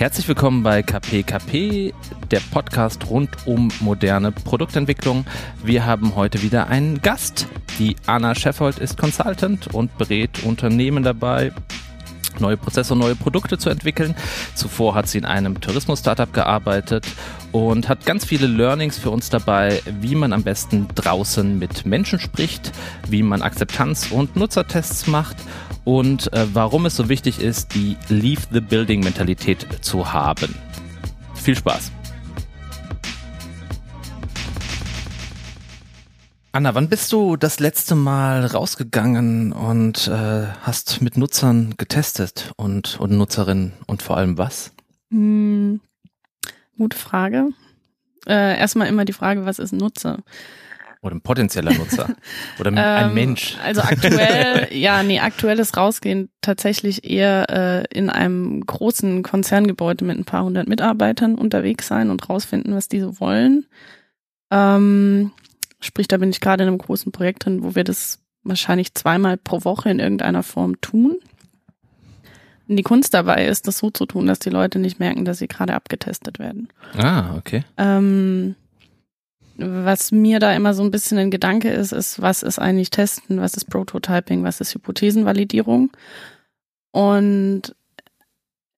Herzlich willkommen bei KPKP, der Podcast rund um moderne Produktentwicklung. Wir haben heute wieder einen Gast. Die Anna Scheffold ist Consultant und berät Unternehmen dabei, neue Prozesse und neue Produkte zu entwickeln. Zuvor hat sie in einem Tourismus-Startup gearbeitet und hat ganz viele Learnings für uns dabei, wie man am besten draußen mit Menschen spricht, wie man Akzeptanz- und Nutzertests macht und äh, warum es so wichtig ist, die Leave the Building Mentalität zu haben. Viel Spaß! Anna, wann bist du das letzte Mal rausgegangen und äh, hast mit Nutzern getestet und, und Nutzerinnen und vor allem was? Hm, gute Frage. Äh, erstmal immer die Frage, was ist ein Nutzer? Oder ein potenzieller Nutzer. Oder ein ähm, Mensch. Also aktuell, ja, nee, aktuelles Rausgehen tatsächlich eher äh, in einem großen Konzerngebäude mit ein paar hundert Mitarbeitern unterwegs sein und rausfinden, was die so wollen. Ähm, sprich, da bin ich gerade in einem großen Projekt drin, wo wir das wahrscheinlich zweimal pro Woche in irgendeiner Form tun. Und die Kunst dabei ist, das so zu tun, dass die Leute nicht merken, dass sie gerade abgetestet werden. Ah, okay. Ähm, was mir da immer so ein bisschen ein Gedanke ist, ist, was ist eigentlich Testen, was ist Prototyping, was ist Hypothesenvalidierung. Und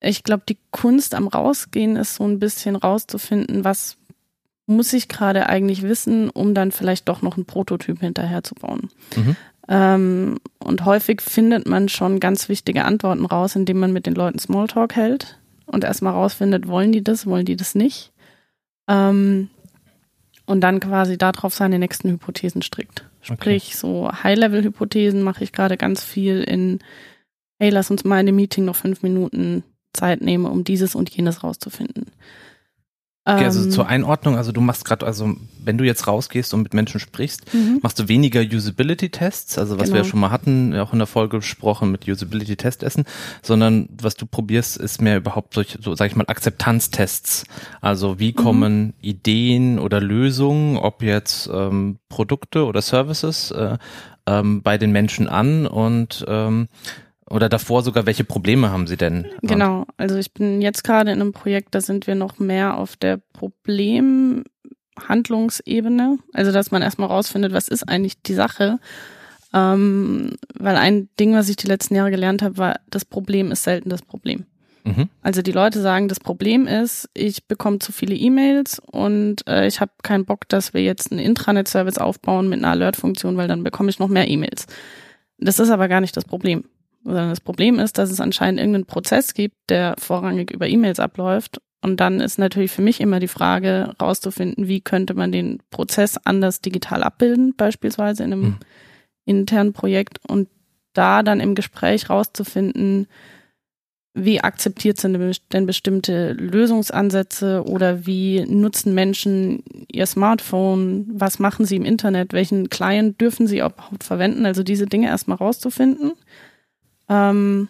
ich glaube, die Kunst am Rausgehen ist so ein bisschen rauszufinden, was muss ich gerade eigentlich wissen, um dann vielleicht doch noch einen Prototyp hinterher zu bauen. Mhm. Ähm, und häufig findet man schon ganz wichtige Antworten raus, indem man mit den Leuten Smalltalk hält und erstmal rausfindet, wollen die das, wollen die das nicht. Ähm, und dann quasi darauf seine nächsten Hypothesen strickt. Sprich, okay. so High-Level-Hypothesen mache ich gerade ganz viel in, hey, lass uns mal in dem Meeting noch fünf Minuten Zeit nehmen, um dieses und jenes rauszufinden. Okay, also ähm, zur Einordnung, also du machst gerade, also wenn du jetzt rausgehst und mit Menschen sprichst, mhm. machst du weniger Usability-Tests, also was genau. wir ja genau. schon mal hatten, auch in der Folge gesprochen mit Usability-Testessen, sondern was du probierst, ist mehr überhaupt solche, so sag ich mal, Akzeptanztests. Also wie mhm. kommen mhm. Ideen oder Lösungen, ob jetzt ähm, Produkte oder Services, äh, ähm, bei den Menschen an und ähm, oder davor sogar, welche Probleme haben Sie denn? Genau, also ich bin jetzt gerade in einem Projekt, da sind wir noch mehr auf der Problemhandlungsebene. Also dass man erstmal rausfindet, was ist eigentlich die Sache. Ähm, weil ein Ding, was ich die letzten Jahre gelernt habe, war, das Problem ist selten das Problem. Mhm. Also die Leute sagen, das Problem ist, ich bekomme zu viele E-Mails und äh, ich habe keinen Bock, dass wir jetzt einen Intranet-Service aufbauen mit einer Alert-Funktion, weil dann bekomme ich noch mehr E-Mails. Das ist aber gar nicht das Problem sondern das Problem ist, dass es anscheinend irgendeinen Prozess gibt, der vorrangig über E-Mails abläuft. Und dann ist natürlich für mich immer die Frage, rauszufinden, wie könnte man den Prozess anders digital abbilden, beispielsweise in einem mhm. internen Projekt. Und da dann im Gespräch rauszufinden, wie akzeptiert sind denn bestimmte Lösungsansätze oder wie nutzen Menschen ihr Smartphone, was machen sie im Internet, welchen Client dürfen sie überhaupt verwenden, also diese Dinge erstmal rauszufinden ähm,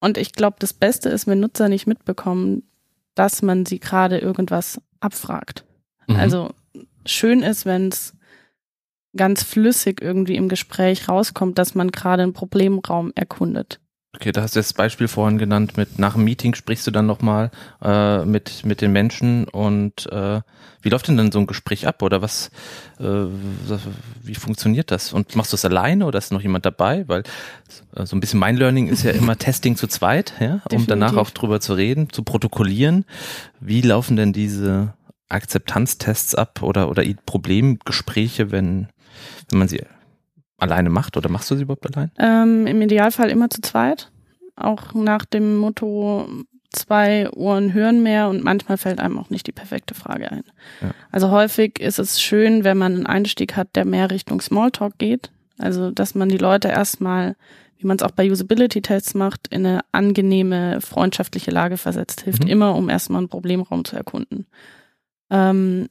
und ich glaube, das Beste ist, wenn Nutzer nicht mitbekommen, dass man sie gerade irgendwas abfragt. Mhm. Also schön ist, wenn es ganz flüssig irgendwie im Gespräch rauskommt, dass man gerade einen Problemraum erkundet. Okay, da hast du das Beispiel vorhin genannt, mit nach dem Meeting sprichst du dann nochmal äh, mit, mit den Menschen und äh, wie läuft denn dann so ein Gespräch ab oder was, äh, wie funktioniert das? Und machst du es alleine oder ist noch jemand dabei? Weil so ein bisschen mein Learning ist ja immer Testing zu zweit, ja, um Definitiv. danach auch drüber zu reden, zu protokollieren. Wie laufen denn diese Akzeptanztests ab oder, oder Problemgespräche, wenn, wenn man sie alleine macht oder machst du sie überhaupt allein? Ähm, Im Idealfall immer zu zweit. Auch nach dem Motto, zwei Ohren hören mehr und manchmal fällt einem auch nicht die perfekte Frage ein. Ja. Also häufig ist es schön, wenn man einen Einstieg hat, der mehr Richtung Smalltalk geht. Also, dass man die Leute erstmal, wie man es auch bei Usability-Tests macht, in eine angenehme, freundschaftliche Lage versetzt, hilft mhm. immer, um erstmal einen Problemraum zu erkunden. Ähm,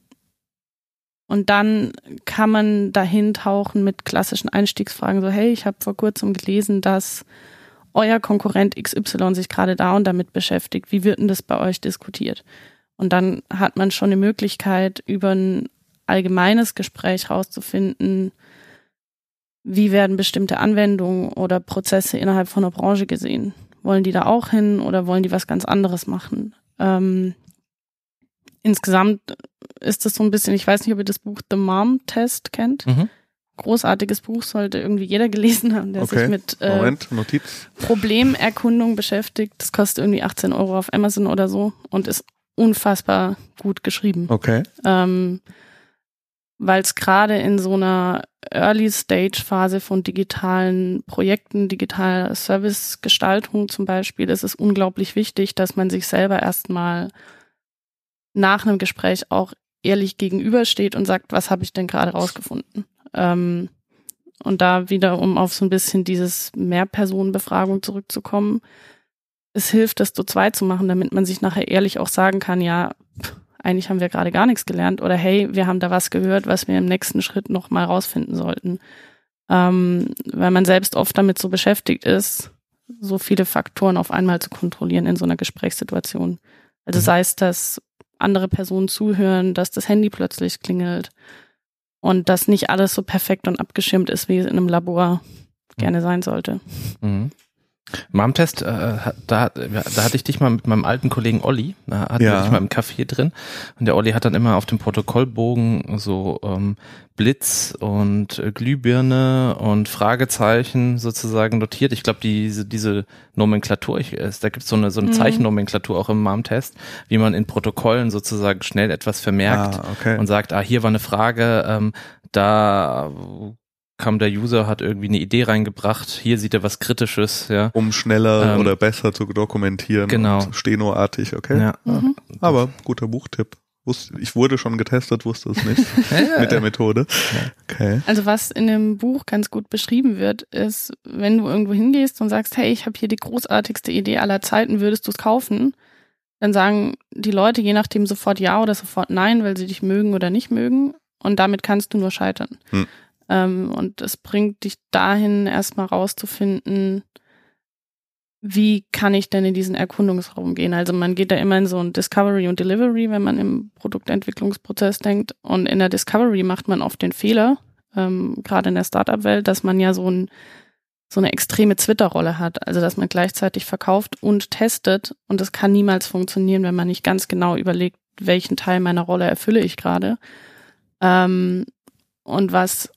und dann kann man dahin tauchen mit klassischen Einstiegsfragen, so hey, ich habe vor kurzem gelesen, dass euer Konkurrent XY sich gerade da und damit beschäftigt. Wie wird denn das bei euch diskutiert? Und dann hat man schon eine Möglichkeit, über ein allgemeines Gespräch rauszufinden, wie werden bestimmte Anwendungen oder Prozesse innerhalb von einer Branche gesehen? wollen die da auch hin oder wollen die was ganz anderes machen? Ähm, insgesamt ist es so ein bisschen, ich weiß nicht, ob ihr das Buch The Mom Test kennt. Mhm. Großartiges Buch, sollte irgendwie jeder gelesen haben, der okay. sich mit äh, Moment, Problemerkundung beschäftigt. Das kostet irgendwie 18 Euro auf Amazon oder so und ist unfassbar gut geschrieben. Okay. Ähm, Weil es gerade in so einer Early-Stage-Phase von digitalen Projekten, digitaler Servicegestaltung zum Beispiel, ist es unglaublich wichtig, dass man sich selber erstmal nach einem Gespräch auch ehrlich gegenübersteht und sagt, was habe ich denn gerade rausgefunden? Ähm, und da wieder, um auf so ein bisschen dieses Mehrpersonenbefragung zurückzukommen, es hilft, das zu zweit zu machen, damit man sich nachher ehrlich auch sagen kann, ja, eigentlich haben wir gerade gar nichts gelernt oder hey, wir haben da was gehört, was wir im nächsten Schritt nochmal rausfinden sollten. Ähm, weil man selbst oft damit so beschäftigt ist, so viele Faktoren auf einmal zu kontrollieren in so einer Gesprächssituation. Also mhm. sei es, dass andere Personen zuhören, dass das Handy plötzlich klingelt und dass nicht alles so perfekt und abgeschirmt ist, wie es in einem Labor gerne sein sollte. Mhm. Mom-Test, äh, da, da hatte ich dich mal mit meinem alten Kollegen Olli, da hatte ja. ich mal im Café drin und der Olli hat dann immer auf dem Protokollbogen so ähm, Blitz und äh, Glühbirne und Fragezeichen sozusagen notiert. Ich glaube, diese, diese Nomenklatur, ich, äh, da gibt es so eine, so eine mhm. Zeichennomenklatur auch im Mom-Test, wie man in Protokollen sozusagen schnell etwas vermerkt ah, okay. und sagt, ah, hier war eine Frage, ähm, da kam der User, hat irgendwie eine Idee reingebracht, hier sieht er was Kritisches, ja. Um schneller ähm, oder besser zu dokumentieren. Genau. Stenoartig, okay. Ja. Mhm. Aber guter Buchtipp. Ich wurde schon getestet, wusste es nicht mit der Methode. Okay. Also was in dem Buch ganz gut beschrieben wird, ist, wenn du irgendwo hingehst und sagst, hey, ich habe hier die großartigste Idee aller Zeiten, würdest du es kaufen? Dann sagen die Leute je nachdem sofort ja oder sofort nein, weil sie dich mögen oder nicht mögen. Und damit kannst du nur scheitern. Hm. Ähm, und es bringt dich dahin, erstmal rauszufinden, wie kann ich denn in diesen Erkundungsraum gehen? Also man geht da immer in so ein Discovery und Delivery, wenn man im Produktentwicklungsprozess denkt. Und in der Discovery macht man oft den Fehler, ähm, gerade in der Startup-Welt, dass man ja so, ein, so eine extreme Twitter-Rolle hat. Also dass man gleichzeitig verkauft und testet. Und das kann niemals funktionieren, wenn man nicht ganz genau überlegt, welchen Teil meiner Rolle erfülle ich gerade. Ähm, und was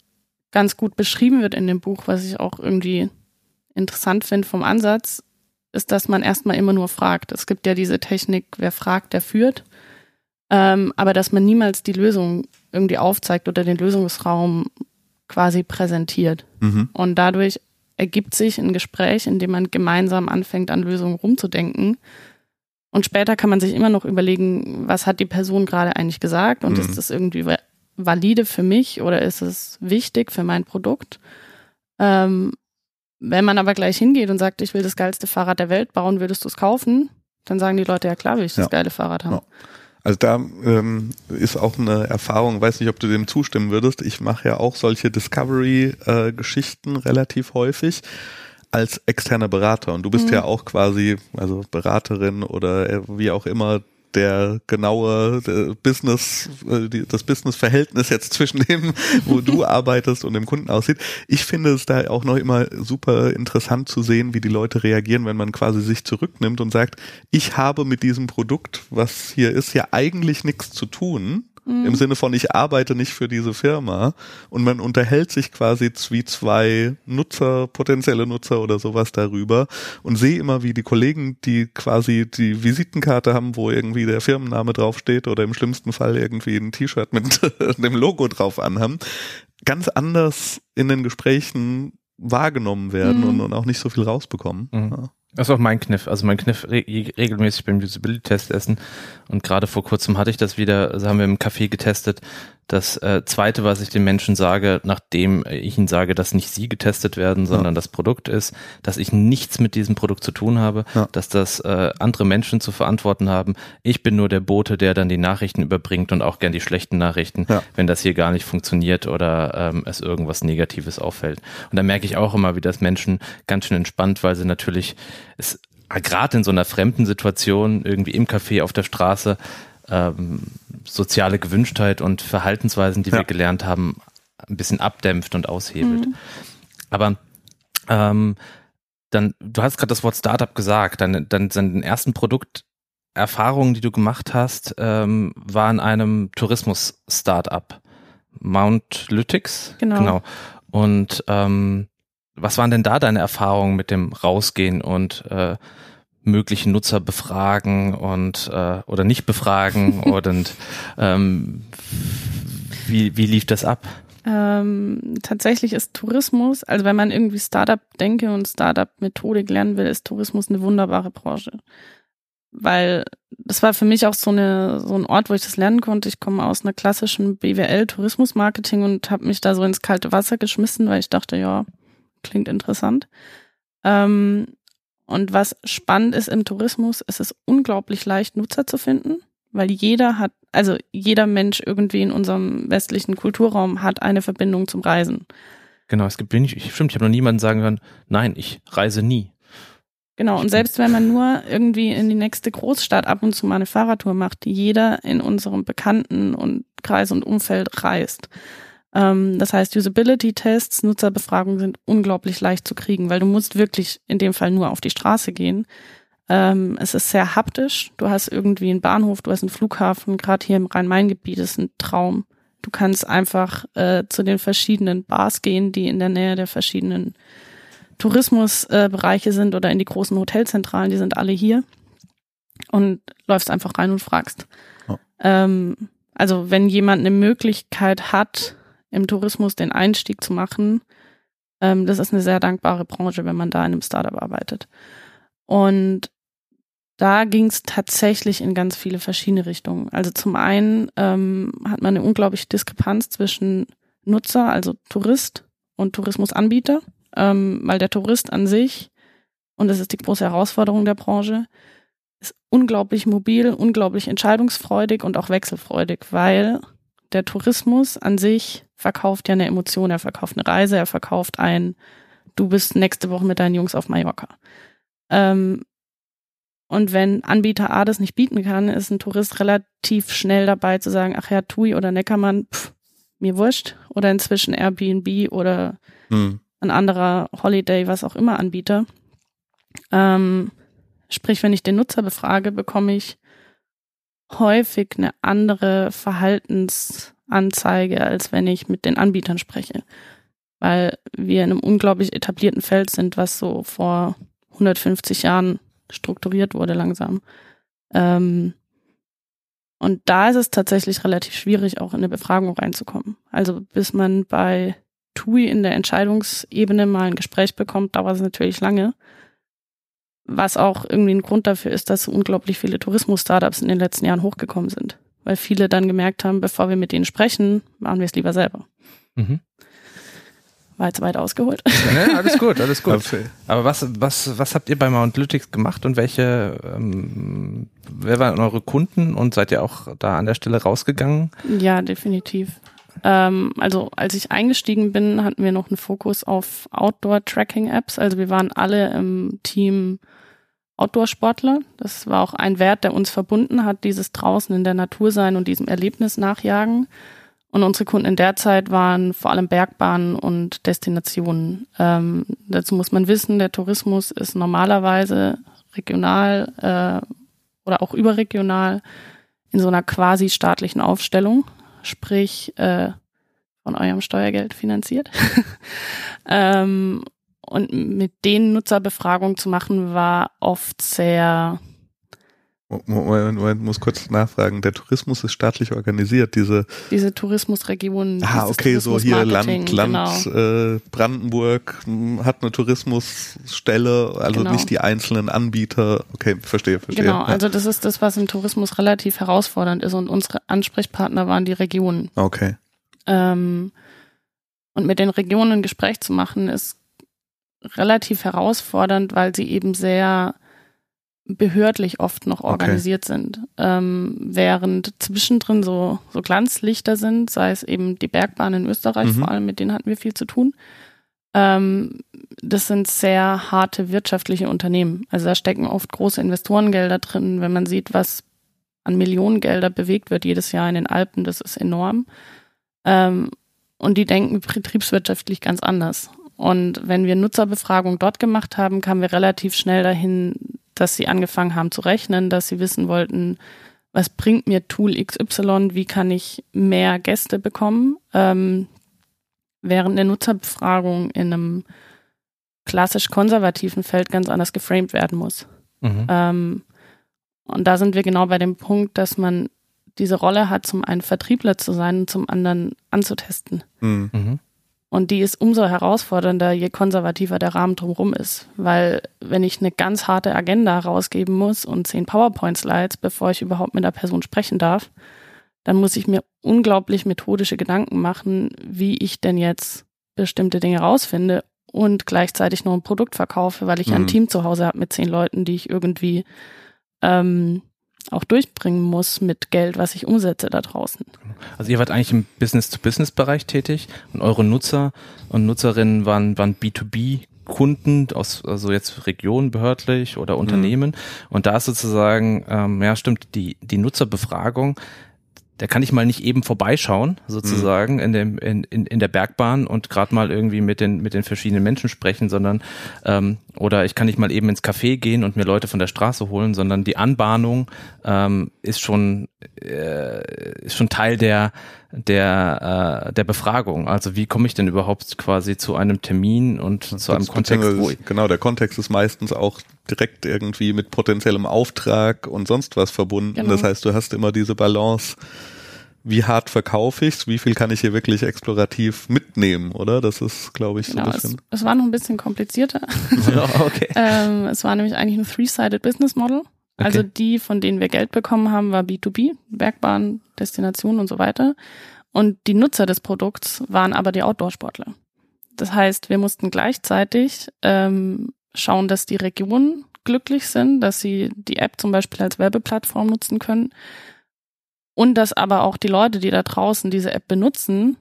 ganz gut beschrieben wird in dem Buch, was ich auch irgendwie interessant finde vom Ansatz, ist, dass man erstmal immer nur fragt. Es gibt ja diese Technik, wer fragt, der führt. Ähm, aber dass man niemals die Lösung irgendwie aufzeigt oder den Lösungsraum quasi präsentiert. Mhm. Und dadurch ergibt sich ein Gespräch, in dem man gemeinsam anfängt, an Lösungen rumzudenken. Und später kann man sich immer noch überlegen, was hat die Person gerade eigentlich gesagt und mhm. ist das irgendwie valide für mich oder ist es wichtig für mein Produkt? Ähm, wenn man aber gleich hingeht und sagt, ich will das geilste Fahrrad der Welt bauen, würdest du es kaufen? Dann sagen die Leute, ja klar will ich das ja. geile Fahrrad haben. Ja. Also da ähm, ist auch eine Erfahrung, weiß nicht, ob du dem zustimmen würdest. Ich mache ja auch solche Discovery-Geschichten äh, relativ häufig als externer Berater und du bist mhm. ja auch quasi, also Beraterin oder äh, wie auch immer der genaue der Business, äh, das Business-Verhältnis jetzt zwischen dem, wo du arbeitest und dem Kunden aussieht. Ich finde es da auch noch immer super interessant zu sehen, wie die Leute reagieren, wenn man quasi sich zurücknimmt und sagt, ich habe mit diesem Produkt, was hier ist, ja eigentlich nichts zu tun Mhm. Im Sinne von, ich arbeite nicht für diese Firma und man unterhält sich quasi wie zwei Nutzer, potenzielle Nutzer oder sowas darüber und sehe immer, wie die Kollegen, die quasi die Visitenkarte haben, wo irgendwie der Firmenname draufsteht oder im schlimmsten Fall irgendwie ein T-Shirt mit dem Logo drauf anhaben, ganz anders in den Gesprächen wahrgenommen werden mhm. und, und, auch nicht so viel rausbekommen. Mhm. Ja. Das ist auch mein Kniff. Also mein Kniff re regelmäßig beim Usability-Test essen. Und gerade vor kurzem hatte ich das wieder, also haben wir im Café getestet, das äh, Zweite, was ich den Menschen sage, nachdem ich ihnen sage, dass nicht sie getestet werden, sondern ja. das Produkt ist, dass ich nichts mit diesem Produkt zu tun habe, ja. dass das äh, andere Menschen zu verantworten haben. Ich bin nur der Bote, der dann die Nachrichten überbringt und auch gern die schlechten Nachrichten, ja. wenn das hier gar nicht funktioniert oder ähm, es irgendwas Negatives auffällt. Und da merke ich auch immer, wie das Menschen ganz schön entspannt, weil sie natürlich es gerade in so einer fremden Situation irgendwie im Café auf der Straße ähm, soziale Gewünschtheit und Verhaltensweisen, die ja. wir gelernt haben, ein bisschen abdämpft und aushebelt. Mhm. Aber ähm, Dann, du hast gerade das Wort Startup gesagt, dann, dann deine ersten Produkterfahrungen, die du gemacht hast, ähm, waren einem Tourismus-Startup. Mount Lytics? Genau. genau. Und ähm, was waren denn da deine Erfahrungen mit dem Rausgehen und äh, möglichen Nutzer befragen und äh, oder nicht befragen und ähm, wie, wie lief das ab? Ähm, tatsächlich ist Tourismus, also wenn man irgendwie Startup-Denke und Startup-Methodik lernen will, ist Tourismus eine wunderbare Branche. Weil das war für mich auch so, eine, so ein Ort, wo ich das lernen konnte. Ich komme aus einer klassischen BWL Tourismus-Marketing und habe mich da so ins kalte Wasser geschmissen, weil ich dachte, ja, klingt interessant. Ähm, und was spannend ist im Tourismus, ist es unglaublich leicht, Nutzer zu finden, weil jeder hat, also jeder Mensch irgendwie in unserem westlichen Kulturraum hat eine Verbindung zum Reisen. Genau, es gibt wenig, stimmt, ich habe noch niemanden sagen hören, nein, ich reise nie. Genau, und selbst wenn man nur irgendwie in die nächste Großstadt ab und zu mal eine Fahrradtour macht, jeder in unserem Bekannten- und Kreis und Umfeld reist. Ähm, das heißt, Usability-Tests, Nutzerbefragungen sind unglaublich leicht zu kriegen, weil du musst wirklich in dem Fall nur auf die Straße gehen. Ähm, es ist sehr haptisch. Du hast irgendwie einen Bahnhof, du hast einen Flughafen. Gerade hier im Rhein-Main-Gebiet ist ein Traum. Du kannst einfach äh, zu den verschiedenen Bars gehen, die in der Nähe der verschiedenen Tourismusbereiche äh, sind oder in die großen Hotelzentralen, die sind alle hier. Und läufst einfach rein und fragst. Oh. Ähm, also wenn jemand eine Möglichkeit hat, im Tourismus den Einstieg zu machen. Ähm, das ist eine sehr dankbare Branche, wenn man da in einem Startup arbeitet. Und da ging es tatsächlich in ganz viele verschiedene Richtungen. Also zum einen ähm, hat man eine unglaubliche Diskrepanz zwischen Nutzer, also Tourist und Tourismusanbieter, ähm, weil der Tourist an sich, und das ist die große Herausforderung der Branche, ist unglaublich mobil, unglaublich entscheidungsfreudig und auch wechselfreudig, weil der Tourismus an sich verkauft ja eine Emotion, er verkauft eine Reise, er verkauft ein, du bist nächste Woche mit deinen Jungs auf Mallorca. Ähm, und wenn Anbieter A das nicht bieten kann, ist ein Tourist relativ schnell dabei zu sagen, ach ja, Tui oder Neckermann, pff, mir wurscht. Oder inzwischen Airbnb oder hm. ein anderer Holiday, was auch immer Anbieter. Ähm, sprich, wenn ich den Nutzer befrage, bekomme ich häufig eine andere Verhaltens- Anzeige, als wenn ich mit den Anbietern spreche. Weil wir in einem unglaublich etablierten Feld sind, was so vor 150 Jahren strukturiert wurde langsam. Ähm, und da ist es tatsächlich relativ schwierig, auch in eine Befragung reinzukommen. Also bis man bei TUI in der Entscheidungsebene mal ein Gespräch bekommt, dauert es natürlich lange. Was auch irgendwie ein Grund dafür ist, dass so unglaublich viele Tourismus-Startups in den letzten Jahren hochgekommen sind weil viele dann gemerkt haben, bevor wir mit denen sprechen, machen wir es lieber selber. Mhm. War jetzt weit ausgeholt. Ja, alles gut, alles gut. Aber was, was, was habt ihr bei Mount Lytics gemacht und welche, ähm, wer waren eure Kunden und seid ihr auch da an der Stelle rausgegangen? Ja, definitiv. Ähm, also als ich eingestiegen bin, hatten wir noch einen Fokus auf Outdoor-Tracking-Apps. Also wir waren alle im Team Outdoor-Sportler. Das war auch ein Wert, der uns verbunden hat, dieses draußen in der Natur sein und diesem Erlebnis nachjagen. Und unsere Kunden in der Zeit waren vor allem Bergbahnen und Destinationen. Ähm, dazu muss man wissen, der Tourismus ist normalerweise regional äh, oder auch überregional in so einer quasi staatlichen Aufstellung, sprich äh, von eurem Steuergeld finanziert. ähm, und mit denen Nutzerbefragung zu machen, war oft sehr. Moment, Moment, muss kurz nachfragen. Der Tourismus ist staatlich organisiert, diese. Diese Tourismusregionen. Ah, okay, so hier Land, Land, genau. äh, Brandenburg hm, hat eine Tourismusstelle, also genau. nicht die einzelnen Anbieter. Okay, verstehe, verstehe. Genau, ja. also das ist das, was im Tourismus relativ herausfordernd ist und unsere Ansprechpartner waren die Regionen. Okay. Ähm, und mit den Regionen ein Gespräch zu machen, ist relativ herausfordernd, weil sie eben sehr behördlich oft noch organisiert okay. sind. Ähm, während zwischendrin so, so Glanzlichter sind, sei es eben die Bergbahn in Österreich mhm. vor allem, mit denen hatten wir viel zu tun. Ähm, das sind sehr harte wirtschaftliche Unternehmen. Also da stecken oft große Investorengelder drin. Wenn man sieht, was an Millionengelder bewegt wird jedes Jahr in den Alpen, das ist enorm. Ähm, und die denken betriebswirtschaftlich ganz anders. Und wenn wir Nutzerbefragung dort gemacht haben, kamen wir relativ schnell dahin, dass sie angefangen haben zu rechnen, dass sie wissen wollten, was bringt mir Tool XY, wie kann ich mehr Gäste bekommen. Ähm, während eine Nutzerbefragung in einem klassisch konservativen Feld ganz anders geframed werden muss. Mhm. Ähm, und da sind wir genau bei dem Punkt, dass man diese Rolle hat, zum einen Vertriebler zu sein und zum anderen anzutesten. Mhm. Und die ist umso herausfordernder, je konservativer der Rahmen drumherum ist. Weil wenn ich eine ganz harte Agenda rausgeben muss und zehn PowerPoint-Slides, bevor ich überhaupt mit der Person sprechen darf, dann muss ich mir unglaublich methodische Gedanken machen, wie ich denn jetzt bestimmte Dinge rausfinde und gleichzeitig noch ein Produkt verkaufe, weil ich mhm. ein Team zu Hause habe mit zehn Leuten, die ich irgendwie ähm, auch durchbringen muss mit Geld, was ich umsetze da draußen. Also ihr wart eigentlich im Business-to-Business-Bereich tätig und eure Nutzer und Nutzerinnen waren, waren B2B Kunden aus, also jetzt Regionen behördlich oder mhm. Unternehmen. Mhm. Und da ist sozusagen, ähm, ja stimmt, die, die Nutzerbefragung da kann ich mal nicht eben vorbeischauen, sozusagen, mhm. in, dem, in, in, in der Bergbahn und gerade mal irgendwie mit den, mit den verschiedenen Menschen sprechen, sondern ähm, oder ich kann nicht mal eben ins Café gehen und mir Leute von der Straße holen, sondern die Anbahnung ähm, ist schon äh, ist schon Teil der der äh, der Befragung. Also wie komme ich denn überhaupt quasi zu einem Termin und zu einem Kontext, wo ich genau der Kontext ist meistens auch direkt irgendwie mit potenziellem Auftrag und sonst was verbunden. Genau. Das heißt, du hast immer diese Balance wie hart verkaufe ich's, wie viel kann ich hier wirklich explorativ mitnehmen, oder? Das ist, glaube ich, so genau, ein bisschen. Es, es war noch ein bisschen komplizierter. okay. ähm, es war nämlich eigentlich ein Three-Sided Business Model. Also okay. die, von denen wir Geld bekommen haben, war B2B, Bergbahn, Destination und so weiter. Und die Nutzer des Produkts waren aber die Outdoor-Sportler. Das heißt, wir mussten gleichzeitig ähm, schauen, dass die Regionen glücklich sind, dass sie die App zum Beispiel als Werbeplattform nutzen können und dass aber auch die Leute, die da draußen diese App benutzen,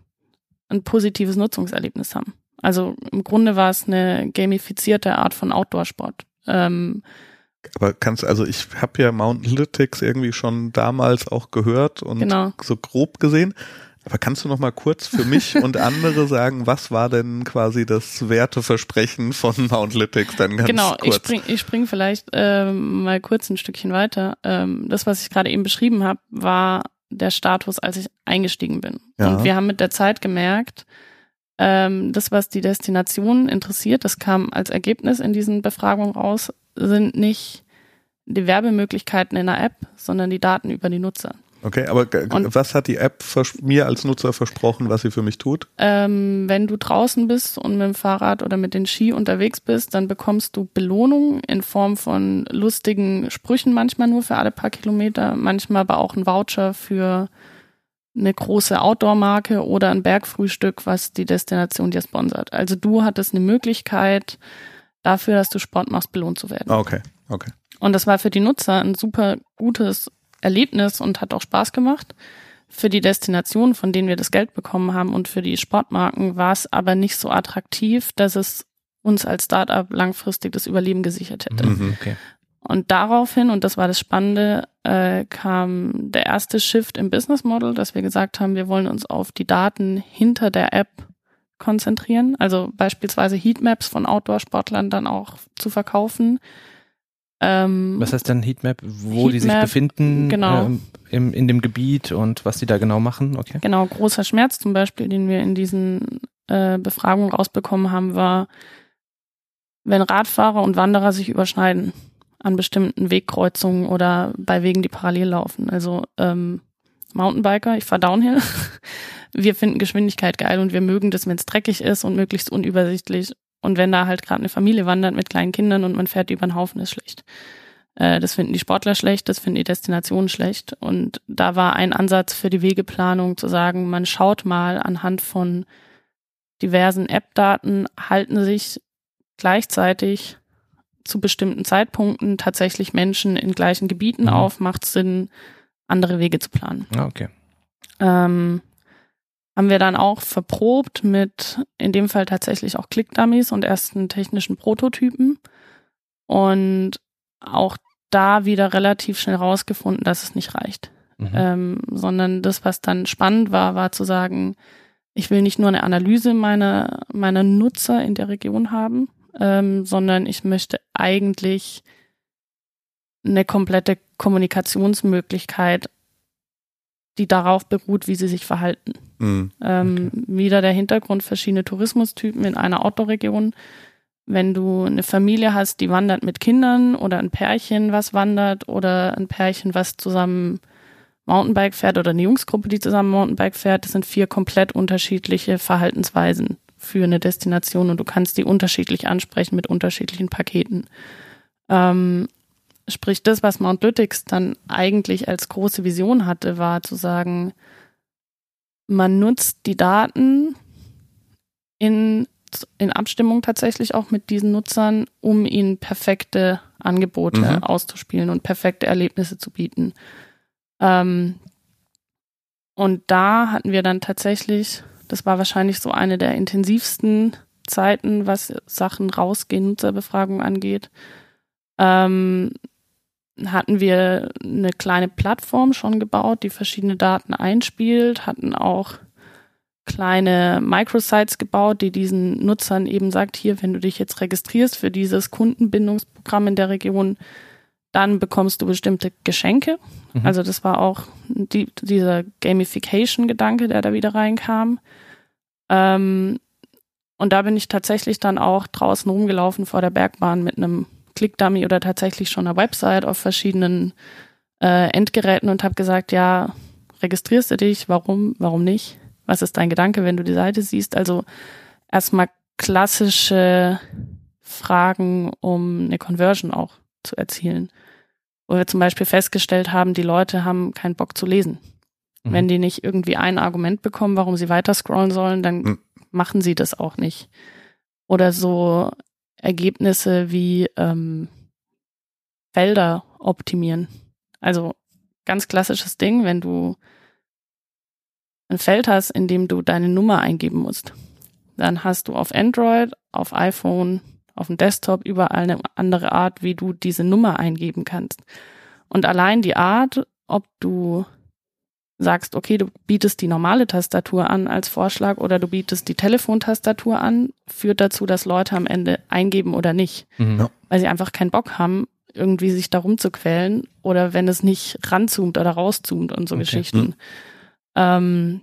ein positives Nutzungserlebnis haben. Also im Grunde war es eine gamifizierte Art von Outdoor-Sport. Ähm, aber kannst also ich habe ja Mountain Lytics irgendwie schon damals auch gehört und genau. so grob gesehen. Aber kannst du noch mal kurz für mich und andere sagen, was war denn quasi das Werteversprechen von Mount Lytics dann ganz genau, kurz? Genau, ich spring, ich spring vielleicht ähm, mal kurz ein Stückchen weiter. Ähm, das, was ich gerade eben beschrieben habe, war der Status, als ich eingestiegen bin. Ja. Und wir haben mit der Zeit gemerkt, ähm, das, was die Destination interessiert, das kam als Ergebnis in diesen Befragungen raus, sind nicht die Werbemöglichkeiten in der App, sondern die Daten über die Nutzer. Okay, aber und, was hat die App mir als Nutzer versprochen, was sie für mich tut? Ähm, wenn du draußen bist und mit dem Fahrrad oder mit den Ski unterwegs bist, dann bekommst du Belohnung in Form von lustigen Sprüchen manchmal nur für alle paar Kilometer, manchmal aber auch ein Voucher für eine große Outdoor-Marke oder ein Bergfrühstück, was die Destination dir sponsert. Also du hattest eine Möglichkeit dafür, dass du Sport machst, belohnt zu werden. Okay, okay. Und das war für die Nutzer ein super gutes Erlebnis und hat auch Spaß gemacht. Für die Destinationen, von denen wir das Geld bekommen haben und für die Sportmarken war es aber nicht so attraktiv, dass es uns als Startup langfristig das Überleben gesichert hätte. Mhm, okay. Und daraufhin, und das war das Spannende, äh, kam der erste Shift im Business Model, dass wir gesagt haben, wir wollen uns auf die Daten hinter der App konzentrieren, also beispielsweise Heatmaps von Outdoor-Sportlern dann auch zu verkaufen, ähm, was heißt denn Heatmap? Wo Heatmap, die sich befinden genau. ähm, im, in dem Gebiet und was die da genau machen? Okay. Genau, großer Schmerz zum Beispiel, den wir in diesen äh, Befragungen rausbekommen haben, war, wenn Radfahrer und Wanderer sich überschneiden an bestimmten Wegkreuzungen oder bei Wegen, die parallel laufen. Also ähm, Mountainbiker, ich fahre Downhill. wir finden Geschwindigkeit geil und wir mögen das, wenn es dreckig ist und möglichst unübersichtlich und wenn da halt gerade eine Familie wandert mit kleinen Kindern und man fährt über den Haufen, ist schlecht. Äh, das finden die Sportler schlecht, das finden die Destinationen schlecht. Und da war ein Ansatz für die Wegeplanung zu sagen, man schaut mal anhand von diversen App-Daten, halten sich gleichzeitig zu bestimmten Zeitpunkten tatsächlich Menschen in gleichen Gebieten mhm. auf, macht Sinn, andere Wege zu planen. Ah, okay. Ähm, haben wir dann auch verprobt mit in dem Fall tatsächlich auch Click-Dummies und ersten technischen Prototypen und auch da wieder relativ schnell rausgefunden, dass es nicht reicht. Mhm. Ähm, sondern das, was dann spannend war, war zu sagen, ich will nicht nur eine Analyse meiner, meiner Nutzer in der Region haben, ähm, sondern ich möchte eigentlich eine komplette Kommunikationsmöglichkeit, die darauf beruht, wie sie sich verhalten. Mhm. Ähm, Wieder der Hintergrund verschiedene Tourismustypen in einer Outdoor-Region. Wenn du eine Familie hast, die wandert mit Kindern oder ein Pärchen, was wandert oder ein Pärchen, was zusammen Mountainbike fährt oder eine Jungsgruppe, die zusammen Mountainbike fährt, das sind vier komplett unterschiedliche Verhaltensweisen für eine Destination und du kannst die unterschiedlich ansprechen mit unterschiedlichen Paketen. Ähm, sprich, das, was Mount Lytics dann eigentlich als große Vision hatte, war zu sagen, man nutzt die Daten in, in Abstimmung tatsächlich auch mit diesen Nutzern, um ihnen perfekte Angebote mhm. auszuspielen und perfekte Erlebnisse zu bieten. Ähm, und da hatten wir dann tatsächlich, das war wahrscheinlich so eine der intensivsten Zeiten, was Sachen rausgehen, Nutzerbefragung angeht, ähm, hatten wir eine kleine Plattform schon gebaut, die verschiedene Daten einspielt, hatten auch kleine Microsites gebaut, die diesen Nutzern eben sagt, hier, wenn du dich jetzt registrierst für dieses Kundenbindungsprogramm in der Region, dann bekommst du bestimmte Geschenke. Mhm. Also das war auch die, dieser Gamification-Gedanke, der da wieder reinkam. Ähm, und da bin ich tatsächlich dann auch draußen rumgelaufen vor der Bergbahn mit einem Clickdummy oder tatsächlich schon einer Website auf verschiedenen äh, Endgeräten und habe gesagt, ja, registrierst du dich? Warum? Warum nicht? Was ist dein Gedanke, wenn du die Seite siehst? Also erstmal klassische Fragen, um eine Conversion auch zu erzielen. Wo wir zum Beispiel festgestellt haben, die Leute haben keinen Bock zu lesen. Mhm. Wenn die nicht irgendwie ein Argument bekommen, warum sie weiter scrollen sollen, dann mhm. machen sie das auch nicht. Oder so Ergebnisse wie ähm, Felder optimieren. Also ganz klassisches Ding, wenn du ein Feld hast, in dem du deine Nummer eingeben musst, dann hast du auf Android, auf iPhone, auf dem Desktop überall eine andere Art, wie du diese Nummer eingeben kannst. Und allein die Art, ob du sagst, okay, du bietest die normale Tastatur an als Vorschlag oder du bietest die Telefontastatur an, führt dazu, dass Leute am Ende eingeben oder nicht. Mhm. Weil sie einfach keinen Bock haben, irgendwie sich darum zu quälen oder wenn es nicht ranzoomt oder rauszoomt und so okay. Geschichten. Mhm. Ähm,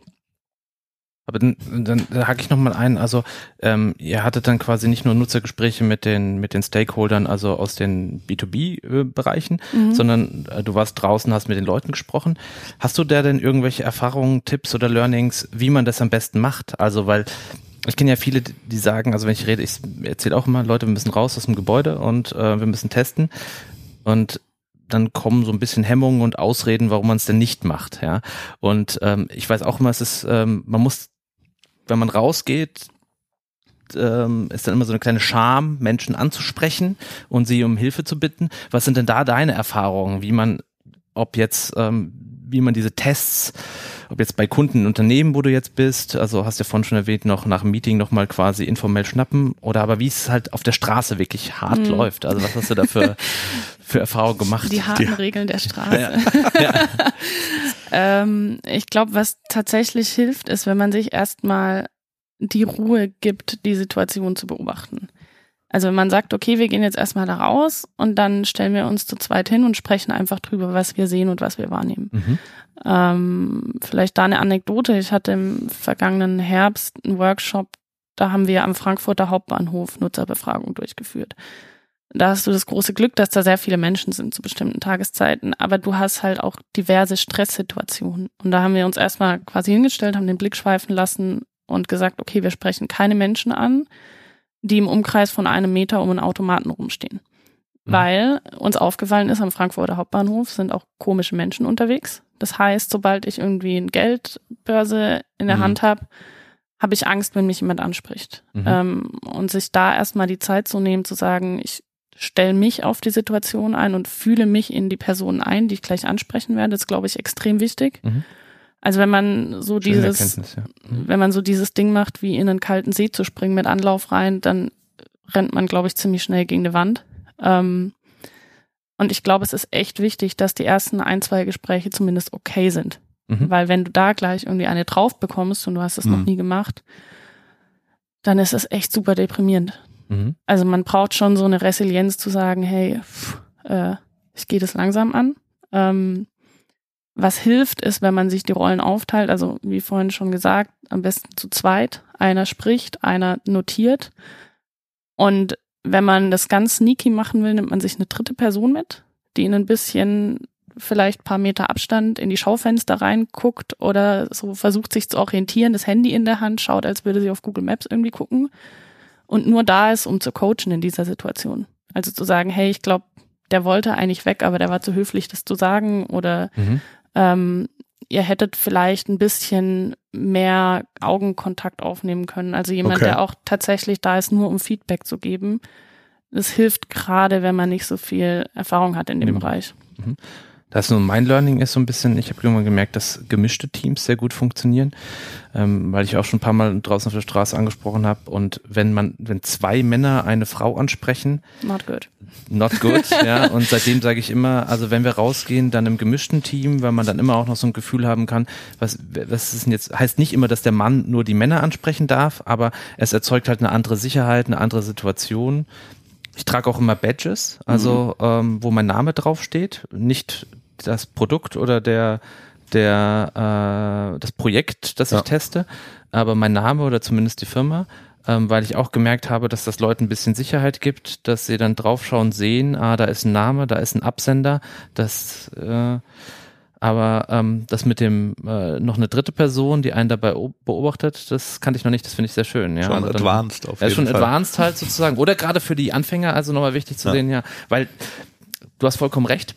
aber dann, dann hake ich nochmal ein. Also ähm, ihr hattet dann quasi nicht nur Nutzergespräche mit den mit den Stakeholdern, also aus den B2B-Bereichen, mhm. sondern äh, du warst draußen, hast mit den Leuten gesprochen. Hast du da denn irgendwelche Erfahrungen, Tipps oder Learnings, wie man das am besten macht? Also weil ich kenne ja viele, die sagen, also wenn ich rede, ich erzähle auch immer, Leute, wir müssen raus aus dem Gebäude und äh, wir müssen testen. Und dann kommen so ein bisschen Hemmungen und Ausreden, warum man es denn nicht macht, ja. Und ähm, ich weiß auch immer, es ist, ähm, man muss wenn man rausgeht, ähm, ist dann immer so eine kleine Scham, Menschen anzusprechen und sie um Hilfe zu bitten. Was sind denn da deine Erfahrungen, wie man, ob jetzt, ähm, wie man diese Tests, ob jetzt bei Kunden, Unternehmen, wo du jetzt bist, also hast du ja vorhin schon erwähnt, noch nach dem Meeting nochmal quasi informell schnappen oder aber wie es halt auf der Straße wirklich hart mhm. läuft. Also was hast du da für, für Erfahrungen gemacht? Die harten Die, Regeln der Straße. Ja. ja. ähm, ich glaube, was tatsächlich hilft, ist, wenn man sich erstmal die Ruhe gibt, die Situation zu beobachten. Also wenn man sagt, okay, wir gehen jetzt erstmal da raus und dann stellen wir uns zu zweit hin und sprechen einfach drüber, was wir sehen und was wir wahrnehmen. Mhm. Ähm, vielleicht da eine Anekdote. Ich hatte im vergangenen Herbst einen Workshop, da haben wir am Frankfurter Hauptbahnhof Nutzerbefragung durchgeführt. Da hast du das große Glück, dass da sehr viele Menschen sind zu bestimmten Tageszeiten, aber du hast halt auch diverse Stresssituationen. Und da haben wir uns erstmal quasi hingestellt, haben den Blick schweifen lassen und gesagt, okay, wir sprechen keine Menschen an, die im Umkreis von einem Meter um einen Automaten rumstehen. Mhm. Weil uns aufgefallen ist, am Frankfurter Hauptbahnhof sind auch komische Menschen unterwegs. Das heißt, sobald ich irgendwie eine Geldbörse in der mhm. Hand habe, habe ich Angst, wenn mich jemand anspricht. Mhm. Ähm, und sich da erstmal die Zeit zu nehmen, zu sagen, ich stelle mich auf die Situation ein und fühle mich in die Person ein, die ich gleich ansprechen werde, das ist, glaube ich, extrem wichtig. Mhm. Also wenn man so Schöne dieses, ja. mhm. wenn man so dieses Ding macht, wie in einen kalten See zu springen mit Anlauf rein, dann rennt man, glaube ich, ziemlich schnell gegen die Wand. Ähm, und ich glaube, es ist echt wichtig, dass die ersten ein, zwei Gespräche zumindest okay sind. Mhm. Weil wenn du da gleich irgendwie eine drauf bekommst und du hast es mhm. noch nie gemacht, dann ist es echt super deprimierend. Mhm. Also man braucht schon so eine Resilienz zu sagen, hey, pff, äh, ich gehe das langsam an. Ähm, was hilft, ist, wenn man sich die Rollen aufteilt, also wie vorhin schon gesagt, am besten zu zweit. Einer spricht, einer notiert. Und wenn man das ganz sneaky machen will, nimmt man sich eine dritte Person mit, die in ein bisschen vielleicht paar Meter Abstand in die Schaufenster reinguckt oder so versucht sich zu orientieren, das Handy in der Hand, schaut, als würde sie auf Google Maps irgendwie gucken und nur da ist, um zu coachen in dieser Situation. Also zu sagen, hey, ich glaube, der wollte eigentlich weg, aber der war zu höflich, das zu sagen oder mhm. ähm, ihr hättet vielleicht ein bisschen mehr Augenkontakt aufnehmen können. Also jemand, okay. der auch tatsächlich da ist, nur um Feedback zu geben. Das hilft gerade, wenn man nicht so viel Erfahrung hat in dem mhm. Bereich. Mhm. Das nur mein Learning ist so ein bisschen, ich habe irgendwann gemerkt, dass gemischte Teams sehr gut funktionieren, ähm, weil ich auch schon ein paar Mal draußen auf der Straße angesprochen habe. Und wenn man, wenn zwei Männer eine Frau ansprechen, not good. Not good, ja. Und seitdem sage ich immer, also wenn wir rausgehen, dann im gemischten Team, weil man dann immer auch noch so ein Gefühl haben kann, was, was ist denn jetzt, heißt nicht immer, dass der Mann nur die Männer ansprechen darf, aber es erzeugt halt eine andere Sicherheit, eine andere Situation. Ich trage auch immer Badges, also mhm. ähm, wo mein Name draufsteht, nicht das Produkt oder der der äh, das Projekt, das ja. ich teste, aber mein Name oder zumindest die Firma, ähm, weil ich auch gemerkt habe, dass das Leuten ein bisschen Sicherheit gibt, dass sie dann draufschauen, sehen, ah, da ist ein Name, da ist ein Absender, das äh, aber ähm, das mit dem äh, noch eine dritte Person, die einen dabei beobachtet, das kannte ich noch nicht. Das finde ich sehr schön. Ja. Schon also dann, advanced auf ja, jeden schon Fall. advanced halt sozusagen. Oder gerade für die Anfänger, also nochmal wichtig zu ja. sehen, ja, weil du hast vollkommen recht.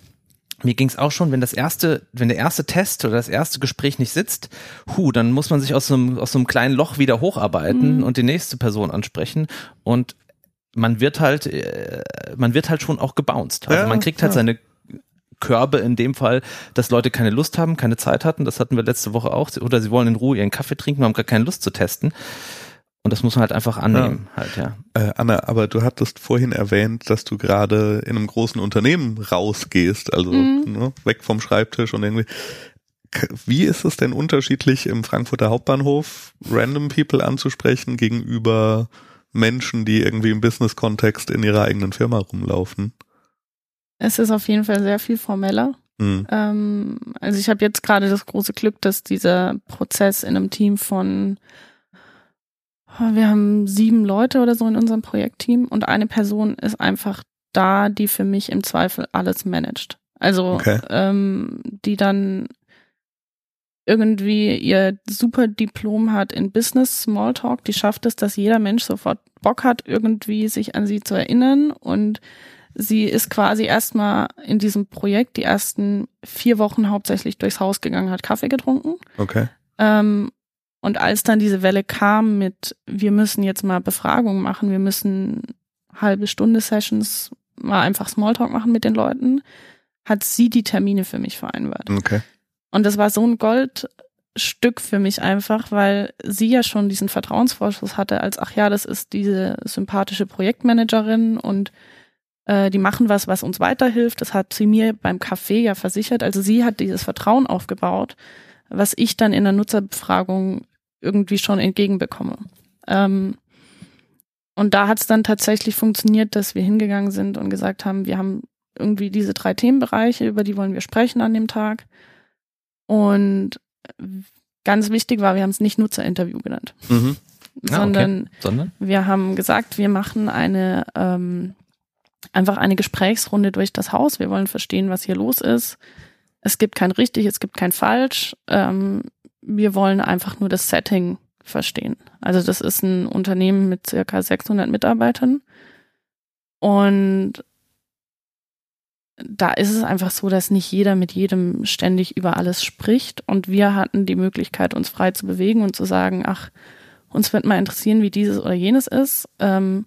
Mir ging es auch schon, wenn das erste, wenn der erste Test oder das erste Gespräch nicht sitzt, hu, dann muss man sich aus so einem, aus so einem kleinen Loch wieder hocharbeiten mhm. und die nächste Person ansprechen. Und man wird halt, äh, man wird halt schon auch gebounced. Also ja, man kriegt halt ja. seine Körbe in dem Fall, dass Leute keine Lust haben, keine Zeit hatten. Das hatten wir letzte Woche auch. Oder sie wollen in Ruhe ihren Kaffee trinken, haben gar keine Lust zu testen. Und das muss man halt einfach annehmen, ja. halt, ja. Äh, Anna, aber du hattest vorhin erwähnt, dass du gerade in einem großen Unternehmen rausgehst, also mhm. ne, weg vom Schreibtisch und irgendwie. Wie ist es denn unterschiedlich im Frankfurter Hauptbahnhof, random people anzusprechen gegenüber Menschen, die irgendwie im Business-Kontext in ihrer eigenen Firma rumlaufen? Es ist auf jeden Fall sehr viel formeller. Mhm. Ähm, also ich habe jetzt gerade das große Glück, dass dieser Prozess in einem Team von oh, wir haben sieben Leute oder so in unserem Projektteam und eine Person ist einfach da, die für mich im Zweifel alles managt. Also okay. ähm, die dann irgendwie ihr super Diplom hat in Business Smalltalk, die schafft es, dass jeder Mensch sofort Bock hat, irgendwie sich an sie zu erinnern und Sie ist quasi erstmal in diesem Projekt die ersten vier Wochen hauptsächlich durchs Haus gegangen, hat Kaffee getrunken. Okay. Ähm, und als dann diese Welle kam mit, wir müssen jetzt mal Befragungen machen, wir müssen halbe Stunde Sessions mal einfach Smalltalk machen mit den Leuten, hat sie die Termine für mich vereinbart. Okay. Und das war so ein Goldstück für mich einfach, weil sie ja schon diesen Vertrauensvorschuss hatte, als ach ja, das ist diese sympathische Projektmanagerin und die machen was, was uns weiterhilft. Das hat sie mir beim Café ja versichert. Also sie hat dieses Vertrauen aufgebaut, was ich dann in der Nutzerbefragung irgendwie schon entgegenbekomme. Ähm, und da hat es dann tatsächlich funktioniert, dass wir hingegangen sind und gesagt haben, wir haben irgendwie diese drei Themenbereiche, über die wollen wir sprechen an dem Tag. Und ganz wichtig war, wir haben es nicht Nutzerinterview genannt, mhm. ah, sondern, okay. sondern, wir haben gesagt, wir machen eine ähm, einfach eine Gesprächsrunde durch das Haus. Wir wollen verstehen, was hier los ist. Es gibt kein richtig, es gibt kein falsch. Ähm, wir wollen einfach nur das Setting verstehen. Also das ist ein Unternehmen mit circa 600 Mitarbeitern und da ist es einfach so, dass nicht jeder mit jedem ständig über alles spricht und wir hatten die Möglichkeit, uns frei zu bewegen und zu sagen, ach, uns wird mal interessieren, wie dieses oder jenes ist. Ähm,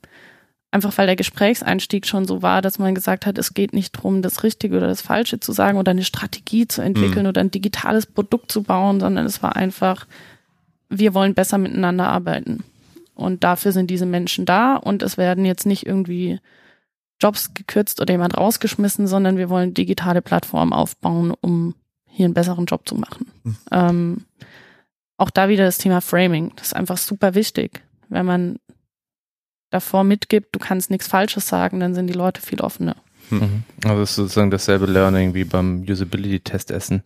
einfach weil der Gesprächseinstieg schon so war, dass man gesagt hat, es geht nicht darum, das Richtige oder das Falsche zu sagen oder eine Strategie zu entwickeln mhm. oder ein digitales Produkt zu bauen, sondern es war einfach, wir wollen besser miteinander arbeiten. Und dafür sind diese Menschen da und es werden jetzt nicht irgendwie Jobs gekürzt oder jemand rausgeschmissen, sondern wir wollen digitale Plattformen aufbauen, um hier einen besseren Job zu machen. Mhm. Ähm, auch da wieder das Thema Framing. Das ist einfach super wichtig. Wenn man davor mitgibt, du kannst nichts Falsches sagen, dann sind die Leute viel offener. Mhm. Also das ist sozusagen dasselbe Learning wie beim Usability-Testessen.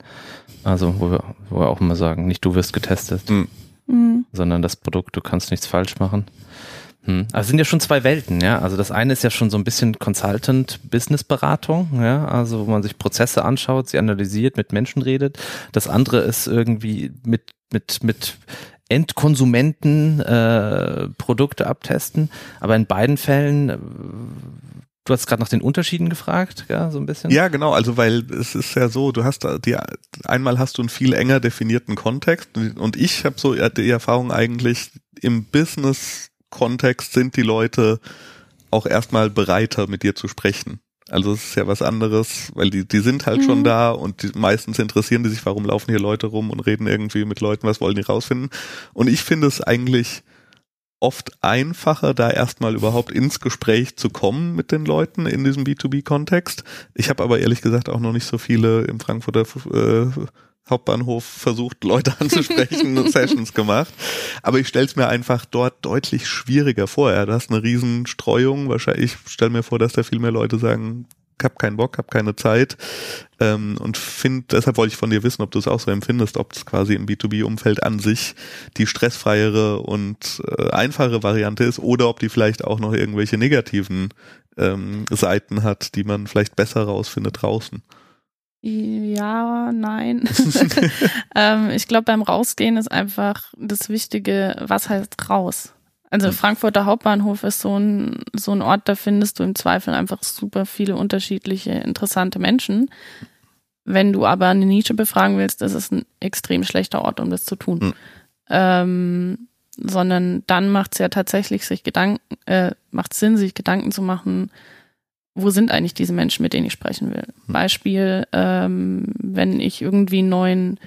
Also wo wir, wo wir auch immer sagen, nicht du wirst getestet, mhm. mhm. sondern das Produkt, du kannst nichts falsch machen. Hm. Also sind ja schon zwei Welten, ja. Also das eine ist ja schon so ein bisschen Consultant-Business-Beratung, ja, also wo man sich Prozesse anschaut, sie analysiert, mit Menschen redet. Das andere ist irgendwie mit mit mit Endkonsumenten äh, Produkte abtesten. Aber in beiden Fällen, äh, du hast gerade nach den Unterschieden gefragt, ja, so ein bisschen. Ja, genau. Also weil es ist ja so, du hast die einmal hast du einen viel enger definierten Kontext und ich habe so die Erfahrung eigentlich im Business Kontext sind die Leute auch erstmal bereiter mit dir zu sprechen. Also es ist ja was anderes, weil die, die sind halt mhm. schon da und die, meistens interessieren die sich, warum laufen hier Leute rum und reden irgendwie mit Leuten, was wollen die rausfinden. Und ich finde es eigentlich oft einfacher, da erstmal überhaupt ins Gespräch zu kommen mit den Leuten in diesem B2B-Kontext. Ich habe aber ehrlich gesagt auch noch nicht so viele im Frankfurter äh, Hauptbahnhof versucht, Leute anzusprechen Sessions gemacht. Aber ich stelle es mir einfach dort deutlich schwieriger vor. Ja, da ist eine Riesenstreuung. Wahrscheinlich, ich stelle mir vor, dass da viel mehr Leute sagen, ich hab keinen Bock, hab keine Zeit. Ähm, und find, deshalb wollte ich von dir wissen, ob du es auch so empfindest, ob es quasi im B2B-Umfeld an sich die stressfreiere und äh, einfache Variante ist oder ob die vielleicht auch noch irgendwelche negativen ähm, Seiten hat, die man vielleicht besser rausfindet draußen. Ja, nein. ähm, ich glaube, beim Rausgehen ist einfach das Wichtige, was heißt raus? Also. Frankfurter Hauptbahnhof ist so ein, so ein Ort, da findest du im Zweifel einfach super viele unterschiedliche, interessante Menschen. Wenn du aber eine Nische befragen willst, ist es ein extrem schlechter Ort, um das zu tun. Mhm. Ähm, sondern dann macht es ja tatsächlich sich Gedanken, äh, macht Sinn, sich Gedanken zu machen, wo sind eigentlich diese Menschen, mit denen ich sprechen will? Hm. Beispiel, ähm, wenn ich irgendwie einen neuen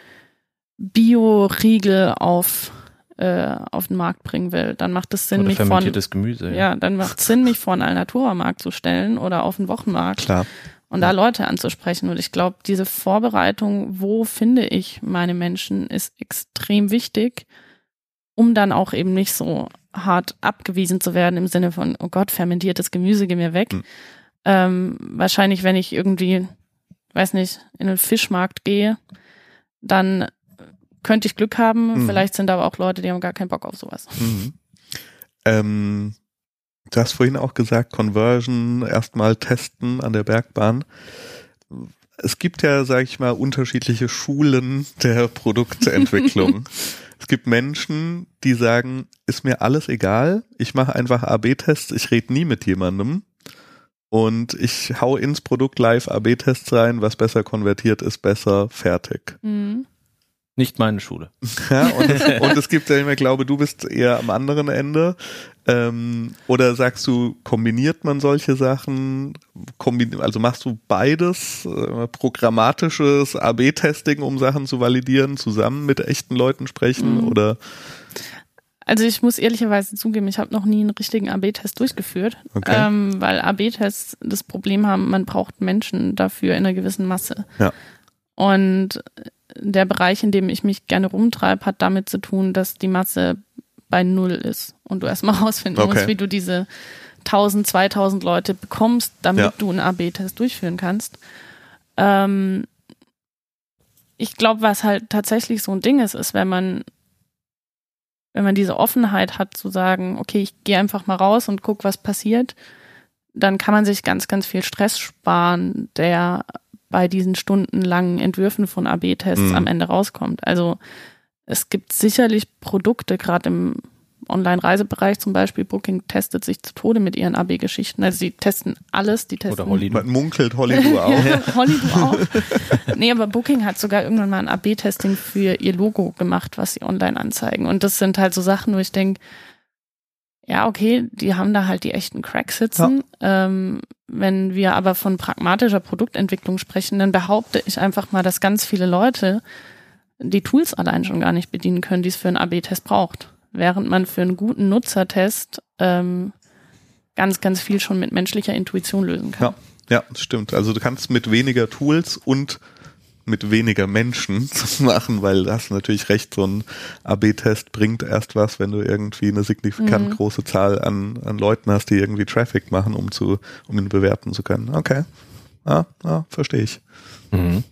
Bio-Riegel auf äh, auf den Markt bringen will, dann macht es Sinn, oder mich von Gemüse, ja. ja, dann macht es Sinn, mich vor einen Alnatura-Markt zu stellen oder auf den Wochenmarkt Klar. und da Leute anzusprechen. Und ich glaube, diese Vorbereitung, wo finde ich meine Menschen, ist extrem wichtig, um dann auch eben nicht so hart abgewiesen zu werden im Sinne von, oh Gott, fermentiertes Gemüse, geh mir weg, mhm. Ähm, wahrscheinlich, wenn ich irgendwie, weiß nicht, in einen Fischmarkt gehe, dann könnte ich Glück haben. Mhm. Vielleicht sind aber auch Leute, die haben gar keinen Bock auf sowas. Mhm. Ähm, du hast vorhin auch gesagt, Conversion erstmal testen an der Bergbahn. Es gibt ja, sage ich mal, unterschiedliche Schulen der Produktentwicklung. es gibt Menschen, die sagen, ist mir alles egal, ich mache einfach AB-Tests, ich rede nie mit jemandem und ich hau ins Produkt live AB-Tests rein, was besser konvertiert ist, besser, fertig. Mhm. Nicht meine Schule. Ja, und, es, und es gibt ja immer, glaube du bist eher am anderen Ende. Ähm, oder sagst du, kombiniert man solche Sachen? Kombin also machst du beides, äh, programmatisches AB-Testing, um Sachen zu validieren, zusammen mit echten Leuten sprechen? Mhm. Oder also ich muss ehrlicherweise zugeben, ich habe noch nie einen richtigen AB-Test durchgeführt, okay. ähm, weil AB-Tests das Problem haben, man braucht Menschen dafür in einer gewissen Masse. Ja. Und der Bereich, in dem ich mich gerne rumtreibe, hat damit zu tun, dass die Masse bei Null ist und du erstmal rausfinden okay. musst, wie du diese 1000, 2000 Leute bekommst, damit ja. du einen AB-Test durchführen kannst. Ähm, ich glaube, was halt tatsächlich so ein Ding ist, ist, wenn man wenn man diese Offenheit hat zu sagen, okay, ich gehe einfach mal raus und guck, was passiert, dann kann man sich ganz, ganz viel Stress sparen, der bei diesen stundenlangen Entwürfen von AB-Tests mhm. am Ende rauskommt. Also es gibt sicherlich Produkte, gerade im Online-Reisebereich zum Beispiel, Booking testet sich zu Tode mit ihren AB-Geschichten. Also sie testen alles, die testen. Oder Hollywood. Man munkelt Hollywood auch. Hollywood auch. Nee, aber Booking hat sogar irgendwann mal ein AB-Testing für ihr Logo gemacht, was sie online anzeigen. Und das sind halt so Sachen, wo ich denke, ja, okay, die haben da halt die echten Cracks sitzen. Ja. Ähm, wenn wir aber von pragmatischer Produktentwicklung sprechen, dann behaupte ich einfach mal, dass ganz viele Leute die Tools allein schon gar nicht bedienen können, die es für einen AB-Test braucht während man für einen guten Nutzertest ähm, ganz, ganz viel schon mit menschlicher Intuition lösen kann. Ja, ja, das stimmt. Also du kannst mit weniger Tools und mit weniger Menschen machen, weil da hast du natürlich recht, so ein AB-Test bringt erst was, wenn du irgendwie eine signifikant mhm. große Zahl an, an Leuten hast, die irgendwie Traffic machen, um zu, um ihn bewerten zu können. Okay. Ja, ja verstehe ich. Mhm.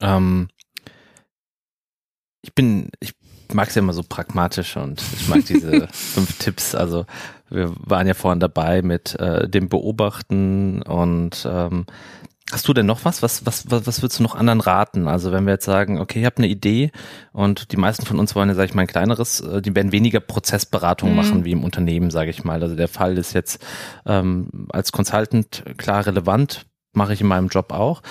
Ähm, ich bin, ich mag es ja immer so pragmatisch und ich mag diese fünf Tipps. Also wir waren ja vorhin dabei mit äh, dem Beobachten und ähm, Hast du denn noch was? Was, was, was, was würdest du noch anderen raten? Also wenn wir jetzt sagen, okay, ich habe eine Idee und die meisten von uns wollen ja, sag ich mal, ein kleineres, äh, die werden weniger Prozessberatung mhm. machen wie im Unternehmen, sage ich mal. Also der Fall ist jetzt ähm, als Consultant klar relevant, mache ich in meinem Job auch.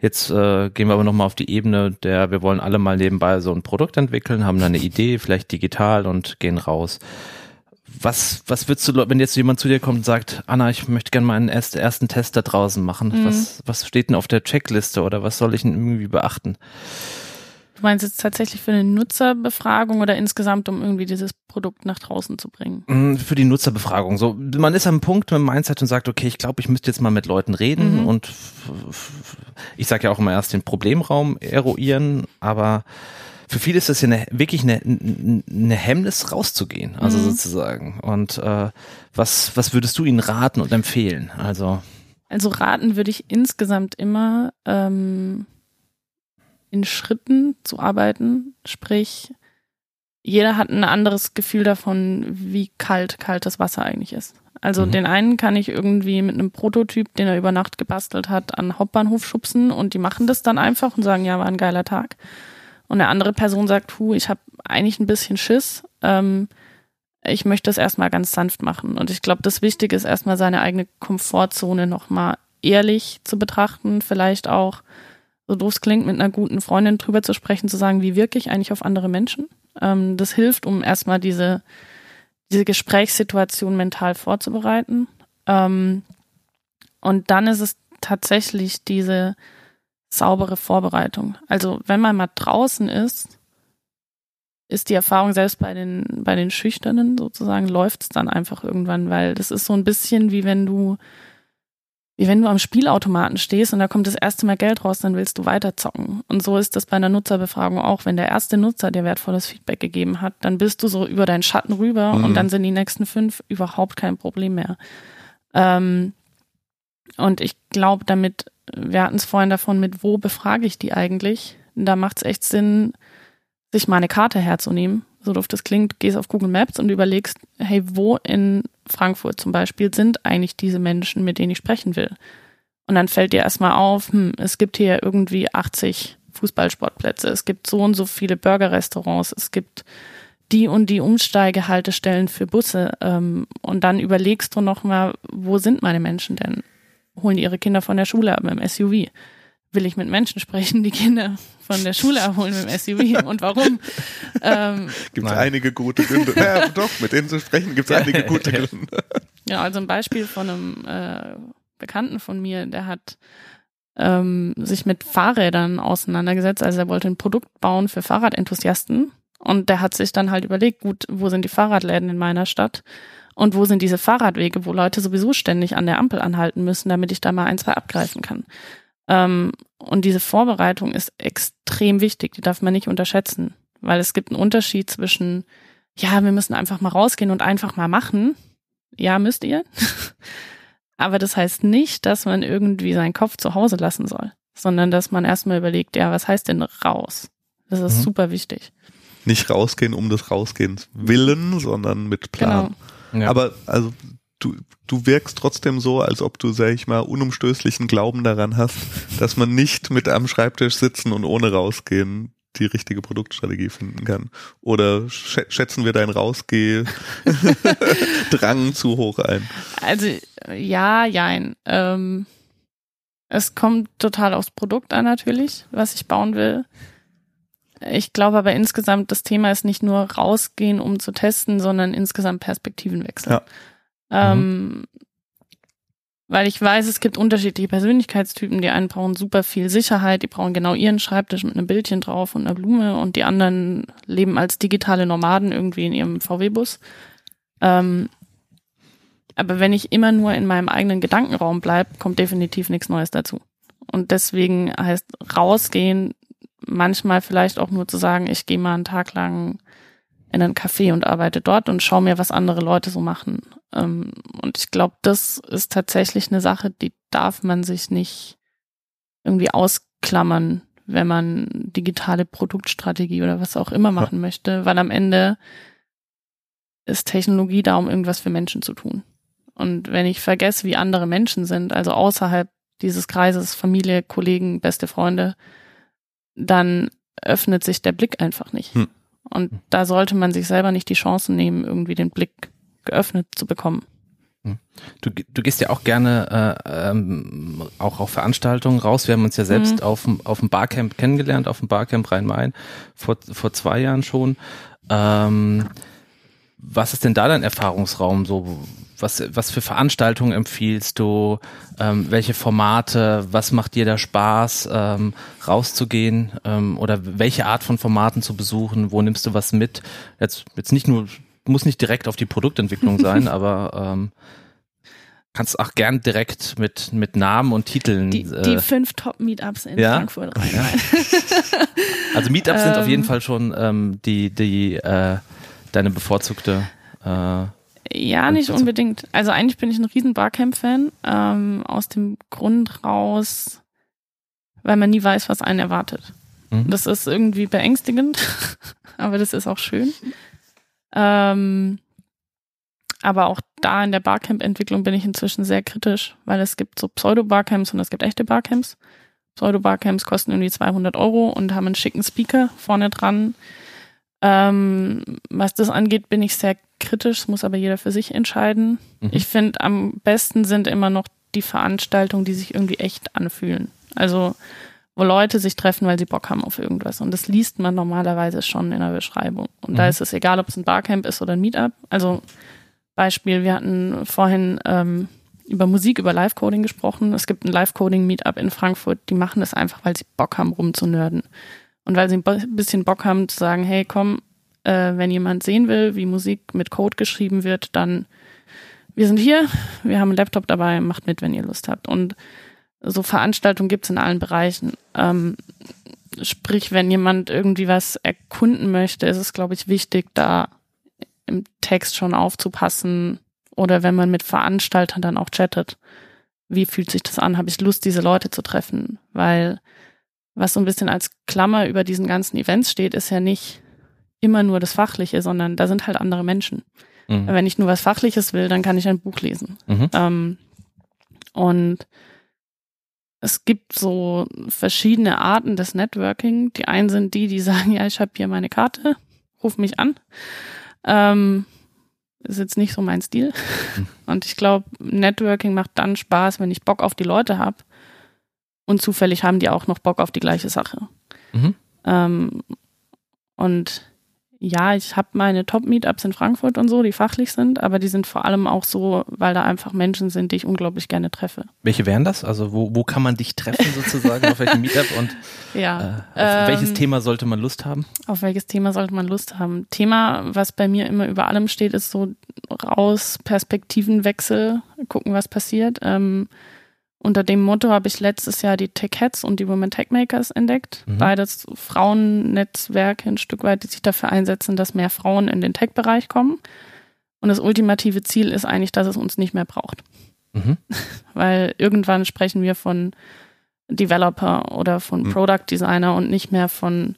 Jetzt äh, gehen wir aber nochmal auf die Ebene der, wir wollen alle mal nebenbei so ein Produkt entwickeln, haben da eine Idee, vielleicht digital und gehen raus. Was, was würdest du, wenn jetzt jemand zu dir kommt und sagt, Anna, ich möchte gerne mal einen ersten Test da draußen machen. Mhm. Was, was steht denn auf der Checkliste oder was soll ich denn irgendwie beachten? Du meinst jetzt tatsächlich für eine Nutzerbefragung oder insgesamt, um irgendwie dieses Produkt nach draußen zu bringen? Mm, für die Nutzerbefragung. So, man ist am Punkt mit dem Mindset und sagt, okay, ich glaube, ich müsste jetzt mal mit Leuten reden mhm. und ich sage ja auch immer erst den Problemraum eruieren, aber für viele ist das ja eine, wirklich eine, eine Hemmnis rauszugehen, also mhm. sozusagen. Und äh, was, was würdest du ihnen raten und empfehlen? Also, also raten würde ich insgesamt immer ähm, in Schritten zu arbeiten, sprich jeder hat ein anderes Gefühl davon, wie kalt kaltes Wasser eigentlich ist. Also mhm. den einen kann ich irgendwie mit einem Prototyp, den er über Nacht gebastelt hat, an Hauptbahnhof schubsen und die machen das dann einfach und sagen, ja, war ein geiler Tag. Und eine andere Person sagt, hu, ich habe eigentlich ein bisschen Schiss. Ähm, ich möchte das erstmal ganz sanft machen. Und ich glaube, das Wichtige ist erstmal seine eigene Komfortzone nochmal ehrlich zu betrachten, vielleicht auch, so doof es klingt, mit einer guten Freundin drüber zu sprechen, zu sagen, wie wirke ich eigentlich auf andere Menschen. Ähm, das hilft, um erstmal diese, diese Gesprächssituation mental vorzubereiten. Ähm, und dann ist es tatsächlich diese, saubere Vorbereitung. Also wenn man mal draußen ist, ist die Erfahrung selbst bei den, bei den Schüchternen sozusagen, läuft es dann einfach irgendwann, weil das ist so ein bisschen wie wenn du, wie wenn du am Spielautomaten stehst und da kommt das erste Mal Geld raus, dann willst du weiter zocken. Und so ist das bei einer Nutzerbefragung auch. Wenn der erste Nutzer dir wertvolles Feedback gegeben hat, dann bist du so über deinen Schatten rüber mhm. und dann sind die nächsten fünf überhaupt kein Problem mehr. Ähm, und ich glaube, damit wir hatten es vorhin davon, mit wo befrage ich die eigentlich? Da macht es echt Sinn, sich mal eine Karte herzunehmen. So doof das klingt, gehst auf Google Maps und überlegst, hey, wo in Frankfurt zum Beispiel sind eigentlich diese Menschen, mit denen ich sprechen will? Und dann fällt dir erstmal auf, hm, es gibt hier irgendwie 80 Fußballsportplätze, es gibt so und so viele Burgerrestaurants, es gibt die und die Umsteigehaltestellen für Busse. Ähm, und dann überlegst du nochmal, wo sind meine Menschen denn? holen ihre Kinder von der Schule ab im SUV. Will ich mit Menschen sprechen, die Kinder von der Schule abholen mit dem SUV und warum? Ähm, gibt es einige gute Gründe. ja, doch, mit denen zu sprechen gibt es einige gute Gründe. Ja, also ein Beispiel von einem äh, Bekannten von mir, der hat ähm, sich mit Fahrrädern auseinandergesetzt. Also er wollte ein Produkt bauen für Fahrradenthusiasten und der hat sich dann halt überlegt, gut, wo sind die Fahrradläden in meiner Stadt? Und wo sind diese Fahrradwege, wo Leute sowieso ständig an der Ampel anhalten müssen, damit ich da mal ein, zwei abgreifen kann. Ähm, und diese Vorbereitung ist extrem wichtig, die darf man nicht unterschätzen, weil es gibt einen Unterschied zwischen, ja, wir müssen einfach mal rausgehen und einfach mal machen. Ja, müsst ihr. Aber das heißt nicht, dass man irgendwie seinen Kopf zu Hause lassen soll, sondern dass man erstmal überlegt, ja, was heißt denn raus? Das ist mhm. super wichtig. Nicht rausgehen um des Rausgehens willen, sondern mit Plan. Genau. Ja. Aber also du, du wirkst trotzdem so, als ob du, sag ich mal, unumstößlichen Glauben daran hast, dass man nicht mit am Schreibtisch sitzen und ohne rausgehen die richtige Produktstrategie finden kann. Oder schätzen wir deinen Rausgeh-Drang zu hoch ein? Also ja, jein. Ähm, es kommt total aufs Produkt an natürlich, was ich bauen will. Ich glaube aber insgesamt, das Thema ist nicht nur rausgehen, um zu testen, sondern insgesamt Perspektivenwechsel. Ja. Ähm, mhm. Weil ich weiß, es gibt unterschiedliche Persönlichkeitstypen. Die einen brauchen super viel Sicherheit, die brauchen genau ihren Schreibtisch mit einem Bildchen drauf und einer Blume und die anderen leben als digitale Nomaden irgendwie in ihrem VW-Bus. Ähm, aber wenn ich immer nur in meinem eigenen Gedankenraum bleibe, kommt definitiv nichts Neues dazu. Und deswegen heißt rausgehen manchmal vielleicht auch nur zu sagen, ich gehe mal einen Tag lang in einen Café und arbeite dort und schaue mir, was andere Leute so machen. Ähm, und ich glaube, das ist tatsächlich eine Sache, die darf man sich nicht irgendwie ausklammern, wenn man digitale Produktstrategie oder was auch immer machen ja. möchte, weil am Ende ist Technologie da, um irgendwas für Menschen zu tun. Und wenn ich vergesse, wie andere Menschen sind, also außerhalb dieses Kreises, Familie, Kollegen, beste Freunde, dann öffnet sich der Blick einfach nicht. Hm. Und da sollte man sich selber nicht die Chance nehmen, irgendwie den Blick geöffnet zu bekommen. Hm. Du, du gehst ja auch gerne äh, ähm, auch auf Veranstaltungen raus. Wir haben uns ja selbst mhm. auf, auf dem Barcamp kennengelernt, auf dem Barcamp Rhein-Main vor, vor zwei Jahren schon. Ähm, was ist denn da dein Erfahrungsraum so? Was, was für Veranstaltungen empfiehlst du? Ähm, welche Formate? Was macht dir da Spaß, ähm, rauszugehen? Ähm, oder welche Art von Formaten zu besuchen? Wo nimmst du was mit? Jetzt, jetzt nicht nur, muss nicht direkt auf die Produktentwicklung sein, aber ähm, kannst auch gern direkt mit, mit Namen und Titeln. Die, äh, die fünf Top-Meetups in ja? Frankfurt rein. also Meetups sind auf jeden ähm. Fall schon ähm, die, die äh, deine bevorzugte? Äh, ja, nicht unbedingt. Also eigentlich bin ich ein riesen Barcamp-Fan. Ähm, aus dem Grund raus, weil man nie weiß, was einen erwartet. Mhm. Das ist irgendwie beängstigend, aber das ist auch schön. Ähm, aber auch da in der Barcamp-Entwicklung bin ich inzwischen sehr kritisch, weil es gibt so Pseudo-Barcamps und es gibt echte Barcamps. Pseudo-Barcamps kosten irgendwie 200 Euro und haben einen schicken Speaker vorne dran ähm, was das angeht, bin ich sehr kritisch, muss aber jeder für sich entscheiden. Mhm. Ich finde, am besten sind immer noch die Veranstaltungen, die sich irgendwie echt anfühlen. Also, wo Leute sich treffen, weil sie Bock haben auf irgendwas. Und das liest man normalerweise schon in der Beschreibung. Und mhm. da ist es egal, ob es ein Barcamp ist oder ein Meetup. Also, Beispiel, wir hatten vorhin ähm, über Musik, über Live-Coding gesprochen. Es gibt ein Live-Coding-Meetup in Frankfurt, die machen das einfach, weil sie Bock haben, rumzunörden. Und weil sie ein bisschen Bock haben zu sagen, hey, komm, äh, wenn jemand sehen will, wie Musik mit Code geschrieben wird, dann wir sind hier, wir haben einen Laptop dabei, macht mit, wenn ihr Lust habt. Und so Veranstaltungen gibt es in allen Bereichen. Ähm, sprich, wenn jemand irgendwie was erkunden möchte, ist es, glaube ich, wichtig, da im Text schon aufzupassen oder wenn man mit Veranstaltern dann auch chattet. Wie fühlt sich das an? Habe ich Lust, diese Leute zu treffen? Weil was so ein bisschen als Klammer über diesen ganzen Events steht, ist ja nicht immer nur das Fachliche, sondern da sind halt andere Menschen. Mhm. Wenn ich nur was Fachliches will, dann kann ich ein Buch lesen. Mhm. Ähm, und es gibt so verschiedene Arten des Networking. Die einen sind die, die sagen, ja, ich habe hier meine Karte, ruf mich an. Ähm, ist jetzt nicht so mein Stil. Mhm. Und ich glaube, Networking macht dann Spaß, wenn ich Bock auf die Leute habe und zufällig haben die auch noch Bock auf die gleiche Sache. Mhm. Ähm, und ja, ich habe meine Top-Meetups in Frankfurt und so, die fachlich sind, aber die sind vor allem auch so, weil da einfach Menschen sind, die ich unglaublich gerne treffe. Welche wären das? Also wo, wo kann man dich treffen sozusagen, auf welchem Meetup und ja, äh, auf ähm, welches Thema sollte man Lust haben? Auf welches Thema sollte man Lust haben? Thema, was bei mir immer über allem steht, ist so raus, Perspektivenwechsel, gucken, was passiert. Ähm, unter dem Motto habe ich letztes Jahr die Tech Heads und die Women Tech Makers entdeckt. Mhm. Beides Frauennetzwerke ein Stück weit, die sich dafür einsetzen, dass mehr Frauen in den Tech-Bereich kommen. Und das ultimative Ziel ist eigentlich, dass es uns nicht mehr braucht. Mhm. Weil irgendwann sprechen wir von Developer oder von mhm. Product Designer und nicht mehr von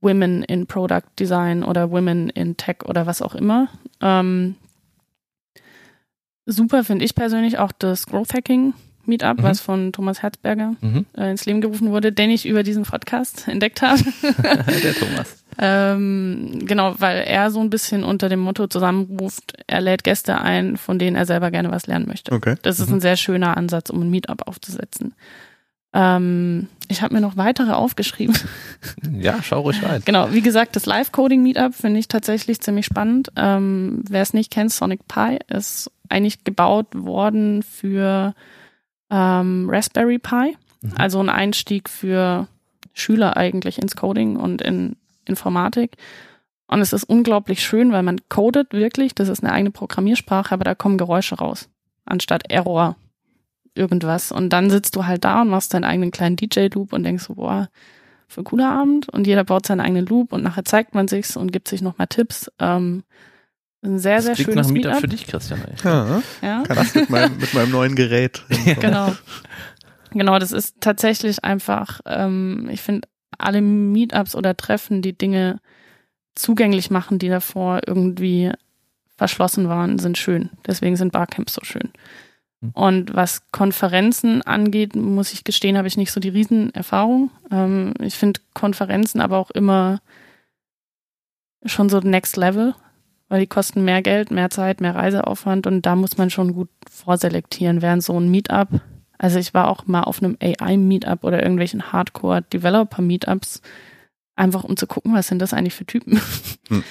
Women in Product Design oder Women in Tech oder was auch immer. Ähm, super finde ich persönlich auch das Growth Hacking Meetup, mhm. was von Thomas Herzberger mhm. äh, ins Leben gerufen wurde, den ich über diesen Podcast entdeckt habe. Der Thomas. ähm, genau, weil er so ein bisschen unter dem Motto zusammenruft, er lädt Gäste ein, von denen er selber gerne was lernen möchte. Okay. Das ist mhm. ein sehr schöner Ansatz, um ein Meetup aufzusetzen. Ähm, ich habe mir noch weitere aufgeschrieben. Ja, schau ruhig rein. Genau, wie gesagt, das Live-Coding-Meetup finde ich tatsächlich ziemlich spannend. Ähm, Wer es nicht kennt, Sonic Pi ist eigentlich gebaut worden für ähm, Raspberry Pi. Mhm. Also ein Einstieg für Schüler eigentlich ins Coding und in Informatik. Und es ist unglaublich schön, weil man codet wirklich, das ist eine eigene Programmiersprache, aber da kommen Geräusche raus, anstatt Error irgendwas. Und dann sitzt du halt da und machst deinen eigenen kleinen DJ-Loop und denkst so, boah, für cooler Abend. Und jeder baut seinen eigenen Loop und nachher zeigt man sich's und gibt sich nochmal Tipps. Ähm, ein sehr, das sehr schönes nach Meetup Meetup. für dich, Christian. Ey. Ja, Ja, kann ich mit meinem, mit meinem neuen Gerät. genau. Genau, das ist tatsächlich einfach, ähm, ich finde, alle Meetups oder Treffen, die Dinge zugänglich machen, die davor irgendwie verschlossen waren, sind schön. Deswegen sind Barcamps so schön. Hm. Und was Konferenzen angeht, muss ich gestehen, habe ich nicht so die Riesenerfahrung. Ähm, ich finde Konferenzen aber auch immer schon so next level, weil die kosten mehr Geld, mehr Zeit, mehr Reiseaufwand und da muss man schon gut vorselektieren, während so ein Meetup. Also ich war auch mal auf einem AI-Meetup oder irgendwelchen Hardcore-Developer-Meetups, einfach um zu gucken, was sind das eigentlich für Typen. Hm.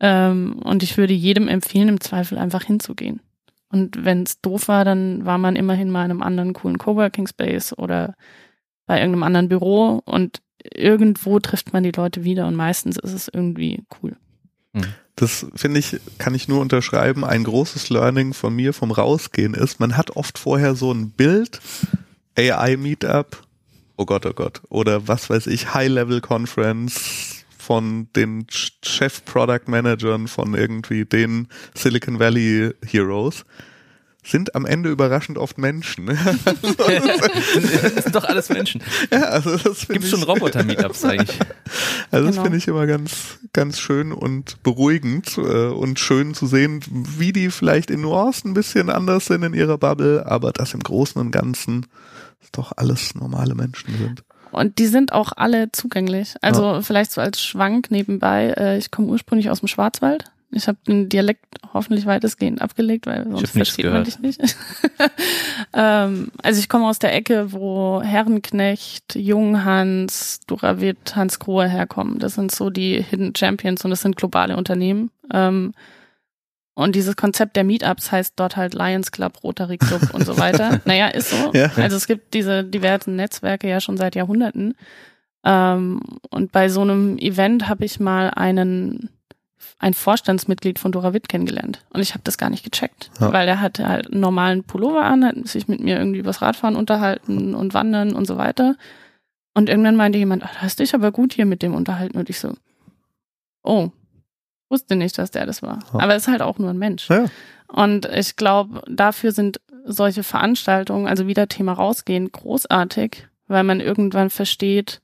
ähm, und ich würde jedem empfehlen, im Zweifel einfach hinzugehen. Und wenn es doof war, dann war man immerhin mal in einem anderen coolen Coworking Space oder bei irgendeinem anderen Büro und irgendwo trifft man die Leute wieder und meistens ist es irgendwie cool. Das finde ich, kann ich nur unterschreiben. Ein großes Learning von mir vom Rausgehen ist, man hat oft vorher so ein Bild, AI Meetup, oh Gott, oh Gott, oder was weiß ich, High-Level Conference von den Ch- Chef Product Managern von irgendwie den Silicon Valley Heroes. Sind am Ende überraschend oft Menschen. das sind doch alles Menschen. ja, also das Gibt schon Roboter-Meetups eigentlich? Also das Genau. finde ich immer ganz, ganz schön und beruhigend äh, und schön zu sehen, wie die vielleicht in Nuancen ein bisschen anders sind in ihrer Bubble, aber dass im Großen und Ganzen doch alles normale Menschen sind. Und die sind auch alle zugänglich. Also vielleicht so als Schwank nebenbei. Äh, ich komme ursprünglich aus dem Schwarzwald. Ich habe den Dialekt hoffentlich weitestgehend abgelegt, weil sonst versteht man dich nicht. ähm, also ich komme aus der Ecke, wo Herrenknecht, Junghans, Duravit, Hans Grohe herkommen. Das sind so die Hidden Champions und das sind globale Unternehmen. Ähm, und dieses Konzept der Meetups heißt dort halt Lions Club, Rotary Club und so weiter. Naja, ist so. Ja. Also es gibt diese diversen Netzwerke ja schon seit Jahrhunderten. Ähm, und bei so einem Event habe ich mal einen ein Vorstandsmitglied von Doravit kennengelernt. Und ich habe das gar nicht gecheckt, Ja. weil er hatte halt einen normalen Pullover an, hat sich mit mir irgendwie übers Radfahren unterhalten und Wandern und so weiter. Und irgendwann meinte jemand, ach, hast dich aber gut hier mit dem unterhalten. Und ich so, oh, wusste nicht, dass der das war. Ja. Aber er ist halt auch nur ein Mensch. Ja. Und ich glaube, dafür sind solche Veranstaltungen, also wieder Thema rausgehen, großartig, weil man irgendwann versteht,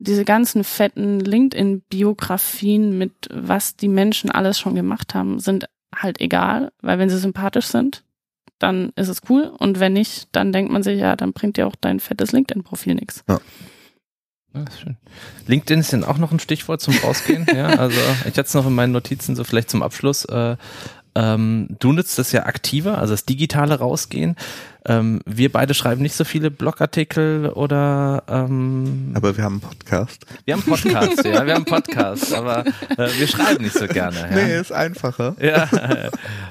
diese ganzen fetten LinkedIn-Biografien mit was die Menschen alles schon gemacht haben, sind halt egal, weil wenn sie sympathisch sind, dann ist es cool und wenn nicht, dann denkt man sich, ja, dann bringt dir auch dein fettes LinkedIn-Profil nichts. Ja, ist schön. LinkedIn ist dann auch noch ein Stichwort zum Rausgehen. ja, also ich hatte es noch in meinen Notizen so vielleicht zum Abschluss. Äh, ähm, du nutzt das ja aktiver, also das digitale Rausgehen. Ähm, wir beide schreiben nicht so viele Blogartikel oder ähm, Aber wir haben einen Podcast. wir haben Podcasts, ja, wir haben Podcasts, aber äh, wir schreiben nicht so gerne. Ja. Nee, ist einfacher. Ja.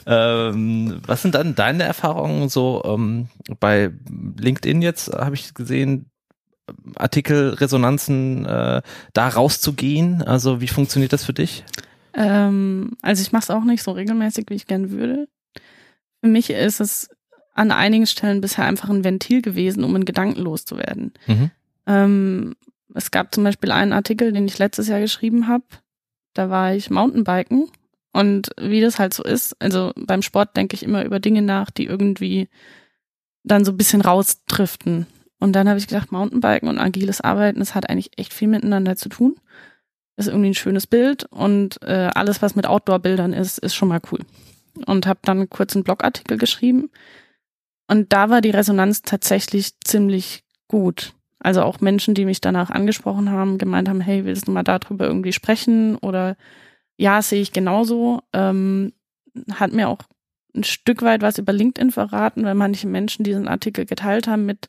ähm, was sind dann deine Erfahrungen so ähm, bei LinkedIn jetzt? Habe ich gesehen, Artikelresonanzen äh, da rauszugehen. Also wie funktioniert das für dich? Ähm, also ich mache es auch nicht so regelmäßig, wie ich gern würde. Für mich ist es an einigen Stellen bisher einfach ein Ventil gewesen, um in Gedanken loszuwerden. Mhm. Ähm, es gab zum Beispiel einen Artikel, den ich letztes Jahr geschrieben habe. Da war ich Mountainbiken und wie das halt so ist, also beim Sport denke ich immer über Dinge nach, die irgendwie dann so ein bisschen rausdriften. Und dann habe ich gedacht, Mountainbiken und agiles Arbeiten, das hat eigentlich echt viel miteinander zu tun. Ist irgendwie ein schönes Bild und äh, alles, was mit Outdoor-Bildern ist, ist schon mal cool. Und habe dann kurz einen Blogartikel geschrieben. Und da war die Resonanz tatsächlich ziemlich gut. Also auch Menschen, die mich danach angesprochen haben, gemeint haben, hey, willst du mal darüber irgendwie sprechen? Oder ja, sehe ich genauso. Ähm, hat mir auch ein Stück weit was über LinkedIn verraten, weil manche Menschen diesen Artikel geteilt haben mit,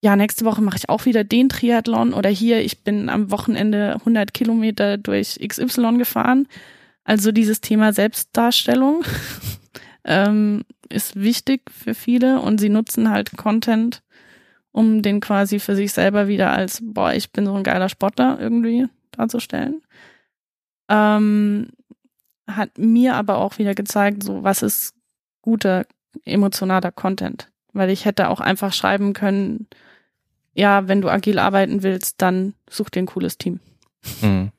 ja, nächste Woche mache ich auch wieder den Triathlon oder hier, ich bin am Wochenende 100 Kilometer durch XY gefahren. Also dieses Thema Selbstdarstellung ähm, ist wichtig für viele und sie nutzen halt Content, um den quasi für sich selber wieder als, boah, ich bin so ein geiler Sportler irgendwie darzustellen. Ähm, hat mir aber auch wieder gezeigt, so was ist guter emotionaler Content. weil ich hätte auch einfach schreiben können, ja, wenn du agil arbeiten willst, dann such dir ein cooles Team. Mhm.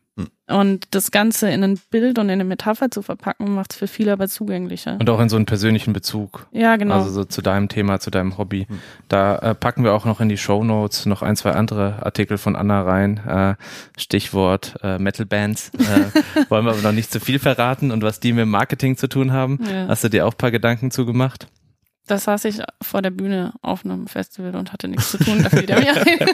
Und das Ganze in ein Bild und in eine Metapher zu verpacken, macht es für viele aber zugänglicher. Und auch in so einen persönlichen Bezug. Ja, genau. Also so zu deinem Thema, zu deinem Hobby. Hm. Da äh, packen wir auch noch in die Show Notes noch ein, zwei andere Artikel von Anna rein. Äh, Stichwort äh, Metal Bands. Äh, wollen wir aber noch nicht zu viel verraten und was die mit Marketing zu tun haben. Ja. Hast du dir auch ein paar Gedanken zugemacht? Da saß ich vor der Bühne auf einem Festival und hatte nichts zu tun. Da fiel der mir ein.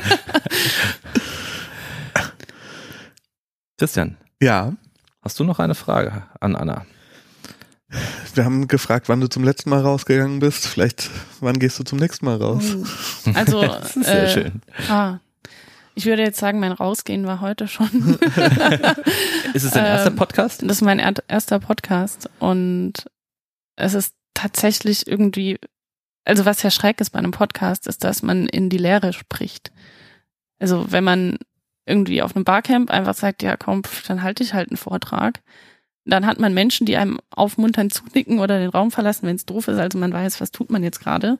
Christian. Ja. Hast du noch eine Frage an Anna? Wir haben gefragt, wann du zum letzten Mal rausgegangen bist. Vielleicht, wann gehst du zum nächsten Mal raus? Oh. Also, sehr äh, schön. Ah, ich würde jetzt sagen, mein Rausgehen war heute schon. ist es dein erster ähm, Podcast? Das ist mein erster Podcast und es ist tatsächlich irgendwie, also was ja schräg ist bei einem Podcast, ist, dass man in die Leere spricht. Also wenn man irgendwie auf einem Barcamp einfach sagt, ja komm, dann halte ich halt einen Vortrag. Dann hat man Menschen, die einem aufmuntern, zunicken oder den Raum verlassen, wenn es doof ist. Also man weiß, was tut man jetzt gerade.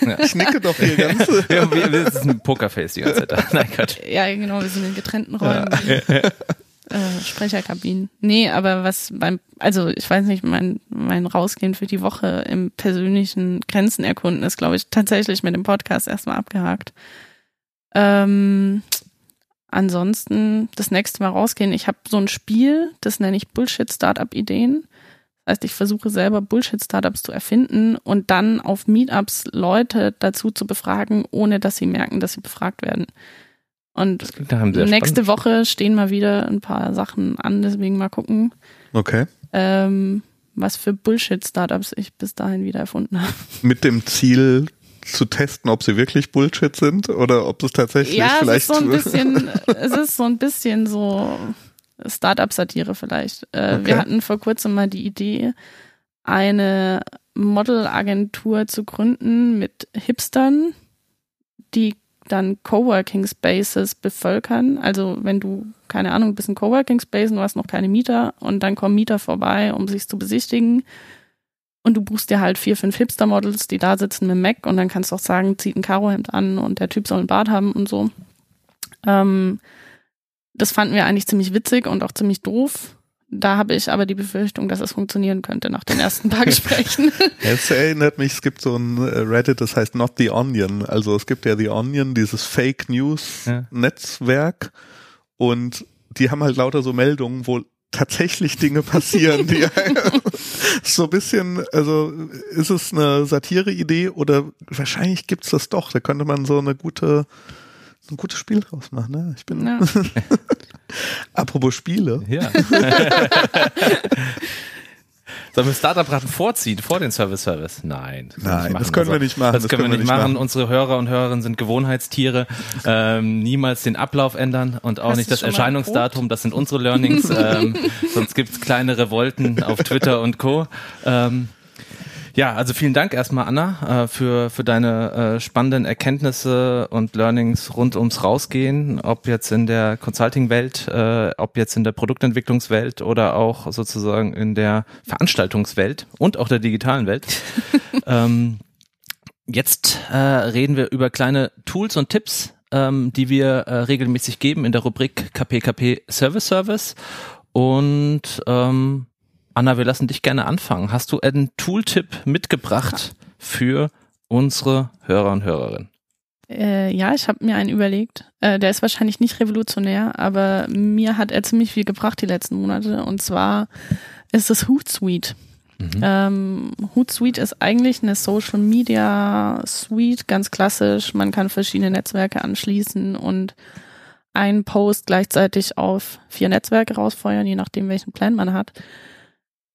Ja. Ich nicke doch hier ganz. ja, das ist ein Pokerface die ganze Zeit. Nein, Gott. Ja, genau, wir sind in getrennten Räumen. Ja. Äh, Sprecherkabinen. Nee, aber was beim, also ich weiß nicht, mein, mein Rausgehen für die Woche im persönlichen Grenzen erkunden ist, glaube ich, tatsächlich mit dem Podcast erstmal abgehakt. Ähm, ansonsten das nächste Mal rausgehen. Ich habe so ein Spiel, das nenne ich Bullshit-Startup-Ideen. Das heißt, ich versuche selber Bullshit-Startups zu erfinden und dann auf Meetups Leute dazu zu befragen, ohne dass sie merken, dass sie befragt werden. Und nächste spannend. Woche stehen mal wieder ein paar Sachen an, deswegen mal gucken. Okay. Ähm, was für Bullshit-Startups ich bis dahin wieder erfunden habe. Mit dem Ziel, zu testen, ob sie wirklich Bullshit sind oder ob es tatsächlich ja, vielleicht. Es ist so ein bisschen, es ist so ein bisschen so Startup-Satire vielleicht. Äh, okay. Wir hatten vor kurzem mal die Idee, eine Modelagentur zu gründen mit Hipstern, die dann Coworking Spaces bevölkern. Also wenn du, keine Ahnung, bist ein Coworking Space und du hast noch keine Mieter und dann kommen Mieter vorbei, um sich zu besichtigen, und du buchst dir halt vier, fünf Hipster-Models, die da sitzen mit Mac und dann kannst du auch sagen, zieht ein Karohemd an und der Typ soll ein Bart haben und so. Ähm, das fanden wir eigentlich ziemlich witzig und auch ziemlich doof. Da habe ich aber die Befürchtung, dass es funktionieren könnte nach den ersten paar Gesprächen. es erinnert mich, es gibt so ein äh, Reddit, das heißt Not the Onion. Also es gibt ja The Onion, dieses Fake News Netzwerk und die haben halt lauter so Meldungen, wo tatsächlich Dinge passieren, die so ein bisschen, also ist es eine Satire-Idee oder wahrscheinlich gibt's das doch. Da könnte man so eine gute, ein gutes Spiel draus machen. Ne? Ich bin. Ja. Apropos Spiele. Ja. Sollen wir Startup-Raten vorziehen vor den Service-Service? Nein. Das Nein, das können also, wir nicht machen. Das, das können, wir nicht machen. machen. Unsere Hörer und Hörerinnen sind Gewohnheitstiere. Ähm, niemals den Ablauf ändern und auch Hast nicht das Erscheinungsdatum. Das sind unsere Learnings. ähm, sonst gibt's kleine Revolten auf Twitter und Co. Ähm, ja, also vielen Dank erstmal, Anna, äh, für, für deine äh, spannenden Erkenntnisse und Learnings rund ums Rausgehen, ob jetzt in der Consulting-Welt, äh, ob jetzt in der Produktentwicklungswelt oder auch sozusagen in der Veranstaltungswelt und auch der digitalen Welt. ähm, jetzt äh, reden wir über kleine Tools und Tipps, ähm, die wir äh, regelmäßig geben in der Rubrik KPKP Service Service. Und ähm, Anna, wir lassen dich gerne anfangen. Hast du einen Tooltip mitgebracht für unsere Hörer und Hörerinnen? Äh, ja, ich habe mir einen überlegt. Äh, der ist wahrscheinlich nicht revolutionär, aber mir hat er ziemlich viel gebracht die letzten Monate. Und zwar ist es Hootsuite. Mhm. Ähm, Hootsuite ist eigentlich eine Social Media Suite, ganz klassisch. Man kann verschiedene Netzwerke anschließen und einen Post gleichzeitig auf vier Netzwerke rausfeuern, je nachdem, welchen Plan man hat.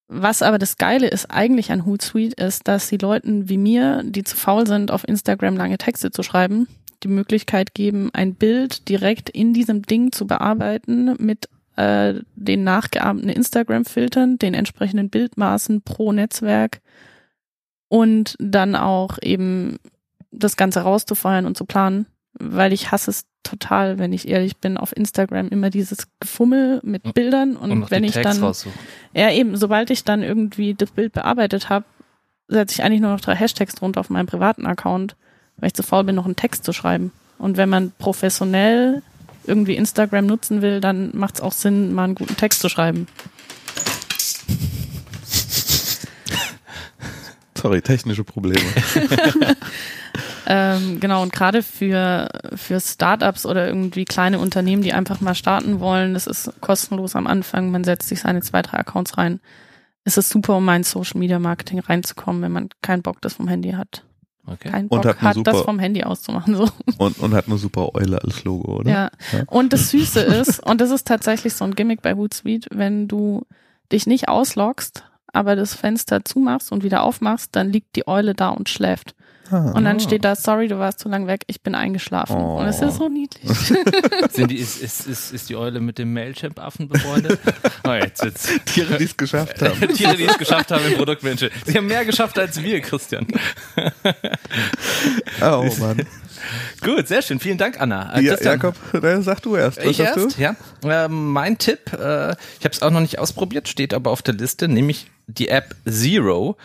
Was aber das Geile ist eigentlich an Hootsuite ist, dass sie Leuten wie mir, die zu faul sind, auf Instagram lange Texte zu schreiben, die Möglichkeit geben, ein Bild direkt in diesem Ding zu bearbeiten mit äh, den nachgeahmten Instagram-Filtern, den entsprechenden Bildmaßen pro Netzwerk und dann auch eben das Ganze rauszufeuern und zu planen, weil ich hasse es total, wenn ich ehrlich bin, auf Instagram immer dieses Gefummel mit Bildern und, und wenn ich dann raussuchen. ja eben, sobald ich dann irgendwie das Bild bearbeitet habe, setze ich eigentlich nur noch drei Hashtags drunter auf meinem privaten Account, weil ich zu faul bin, noch einen Text zu schreiben. Und wenn man professionell irgendwie Instagram nutzen will, dann macht es auch Sinn, mal einen guten Text zu schreiben. Sorry, technische Probleme. ähm, genau, und gerade für, für Startups oder irgendwie kleine Unternehmen, die einfach mal starten wollen, das ist kostenlos am Anfang, man setzt sich seine zwei, drei Accounts rein. Es ist super, um mein Social Media Marketing reinzukommen, wenn man keinen Bock das vom Handy hat. Okay. Kein Bock und hat, hat super, das vom Handy auszumachen. So. Und, und hat eine super Eule als Logo, oder? Ja. ja. Und das Süße ist, und das ist tatsächlich so ein Gimmick bei Hootsuite, wenn du dich nicht ausloggst, aber das Fenster zumachst und wieder aufmachst, dann liegt die Eule da und schläft. Ah, und dann steht da, sorry, du warst zu lang weg, ich bin eingeschlafen. Oh. Und es ist so niedlich. Sind die, ist, ist, ist, ist die Eule mit dem Mailchimp-Affen befreundet? Oh, jetzt, jetzt. Tiere, die es geschafft haben. Tiere, die es geschafft haben im Produktmenschen. Sie haben mehr geschafft als wir, Christian. oh Mann. Gut, sehr schön. Vielen Dank, Anna. Äh, ja, Jakob, sag du erst. Was ich erst, du? ja. Äh, mein Tipp, äh, ich habe es auch noch nicht ausprobiert, steht aber auf der Liste, nämlich die App Zero.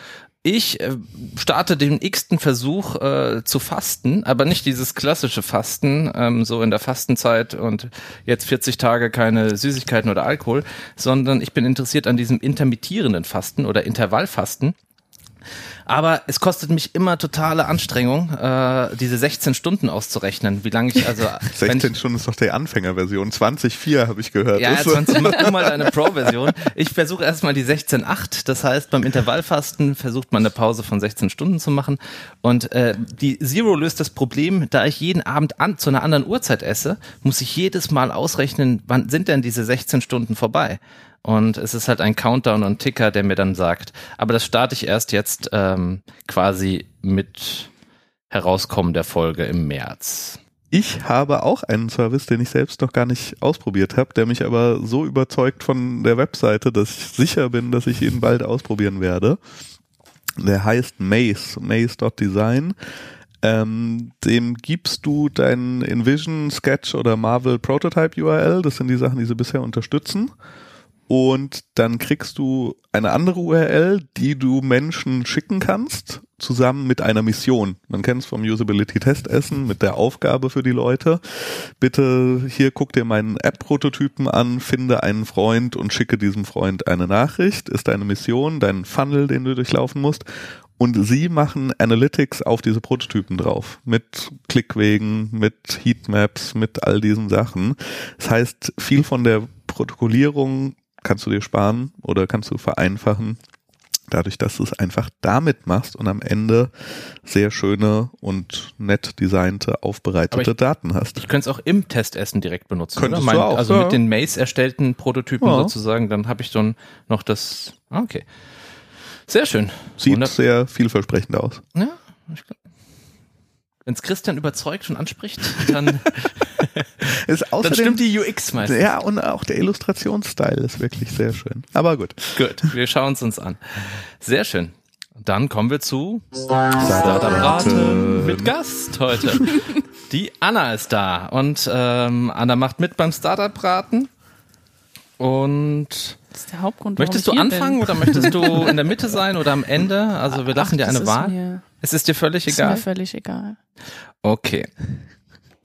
Ich äh, starte den x-ten Versuch äh, zu fasten, aber nicht dieses klassische Fasten, ähm, so in der Fastenzeit und jetzt 40 Tage keine Süßigkeiten oder Alkohol, sondern ich bin interessiert an diesem intermittierenden Fasten oder Intervallfasten. Aber es kostet mich immer totale Anstrengung, äh, diese 16 Stunden auszurechnen, wie lange ich also. 16 Stunden ist doch die Anfängerversion. 20,4 habe ich gehört. Ja, 20, mach du mal deine Pro-Version. Ich versuche erstmal die 16,8. Das heißt, beim Intervallfasten versucht man eine Pause von 16 Stunden zu machen. Und äh, die Zero löst das Problem, da ich jeden Abend an, zu einer anderen Uhrzeit esse, muss ich jedes Mal ausrechnen, wann sind denn diese 16 Stunden vorbei. Und es ist halt ein Countdown und Ticker, der mir dann sagt. Aber das starte ich erst jetzt ähm, quasi mit Herauskommen der Folge im März. Ich habe auch einen Service, den ich selbst noch gar nicht ausprobiert habe, der mich aber so überzeugt von der Webseite, dass ich sicher bin, dass ich ihn bald ausprobieren werde. Der heißt Maze, maze.design. Ähm, dem gibst du dein InVision, Sketch oder Marvel Prototype URL. Das sind die Sachen, die sie bisher unterstützen und dann kriegst du eine andere URL, die du Menschen schicken kannst, zusammen mit einer Mission. Man kennt es vom Usability-Testessen mit der Aufgabe für die Leute. Bitte hier guck dir meinen App-Prototypen an, finde einen Freund und schicke diesem Freund eine Nachricht. Ist deine Mission, dein Funnel, den du durchlaufen musst. Und sie machen Analytics auf diese Prototypen drauf. Mit Klickwegen, mit Heatmaps, mit all diesen Sachen. Das heißt, viel von der Protokollierung kannst du dir sparen oder kannst du vereinfachen, dadurch, dass du es einfach damit machst und am Ende sehr schöne und nett designte, aufbereitete ich, Daten hast. Ich könnte es auch im Testessen direkt benutzen. Könntest mein, du auch, also ja. mit den Maze erstellten Prototypen ja. sozusagen, dann habe ich dann noch das. Ah, okay. Sehr schön. Sieht Wunderbar. sehr vielversprechend aus. Ja, ich glaube. Wenn es Christian überzeugt und anspricht, dann, ist außerdem, dann stimmt die UX meistens. Ja, und auch der Illustrationsstyle ist wirklich sehr schön. Aber gut. Gut, wir schauen es uns an. Sehr schön. Dann kommen wir zu Startup-Braten mit Gast heute. Die Anna ist da und ähm, Anna macht mit beim Startup-Braten. Und das ist der Hauptgrund, möchtest du anfangen bin. oder möchtest du in der Mitte sein oder am Ende? Also wir lassen Ach, dir eine Wahl. Es ist dir völlig egal. Ist mir völlig egal. Okay.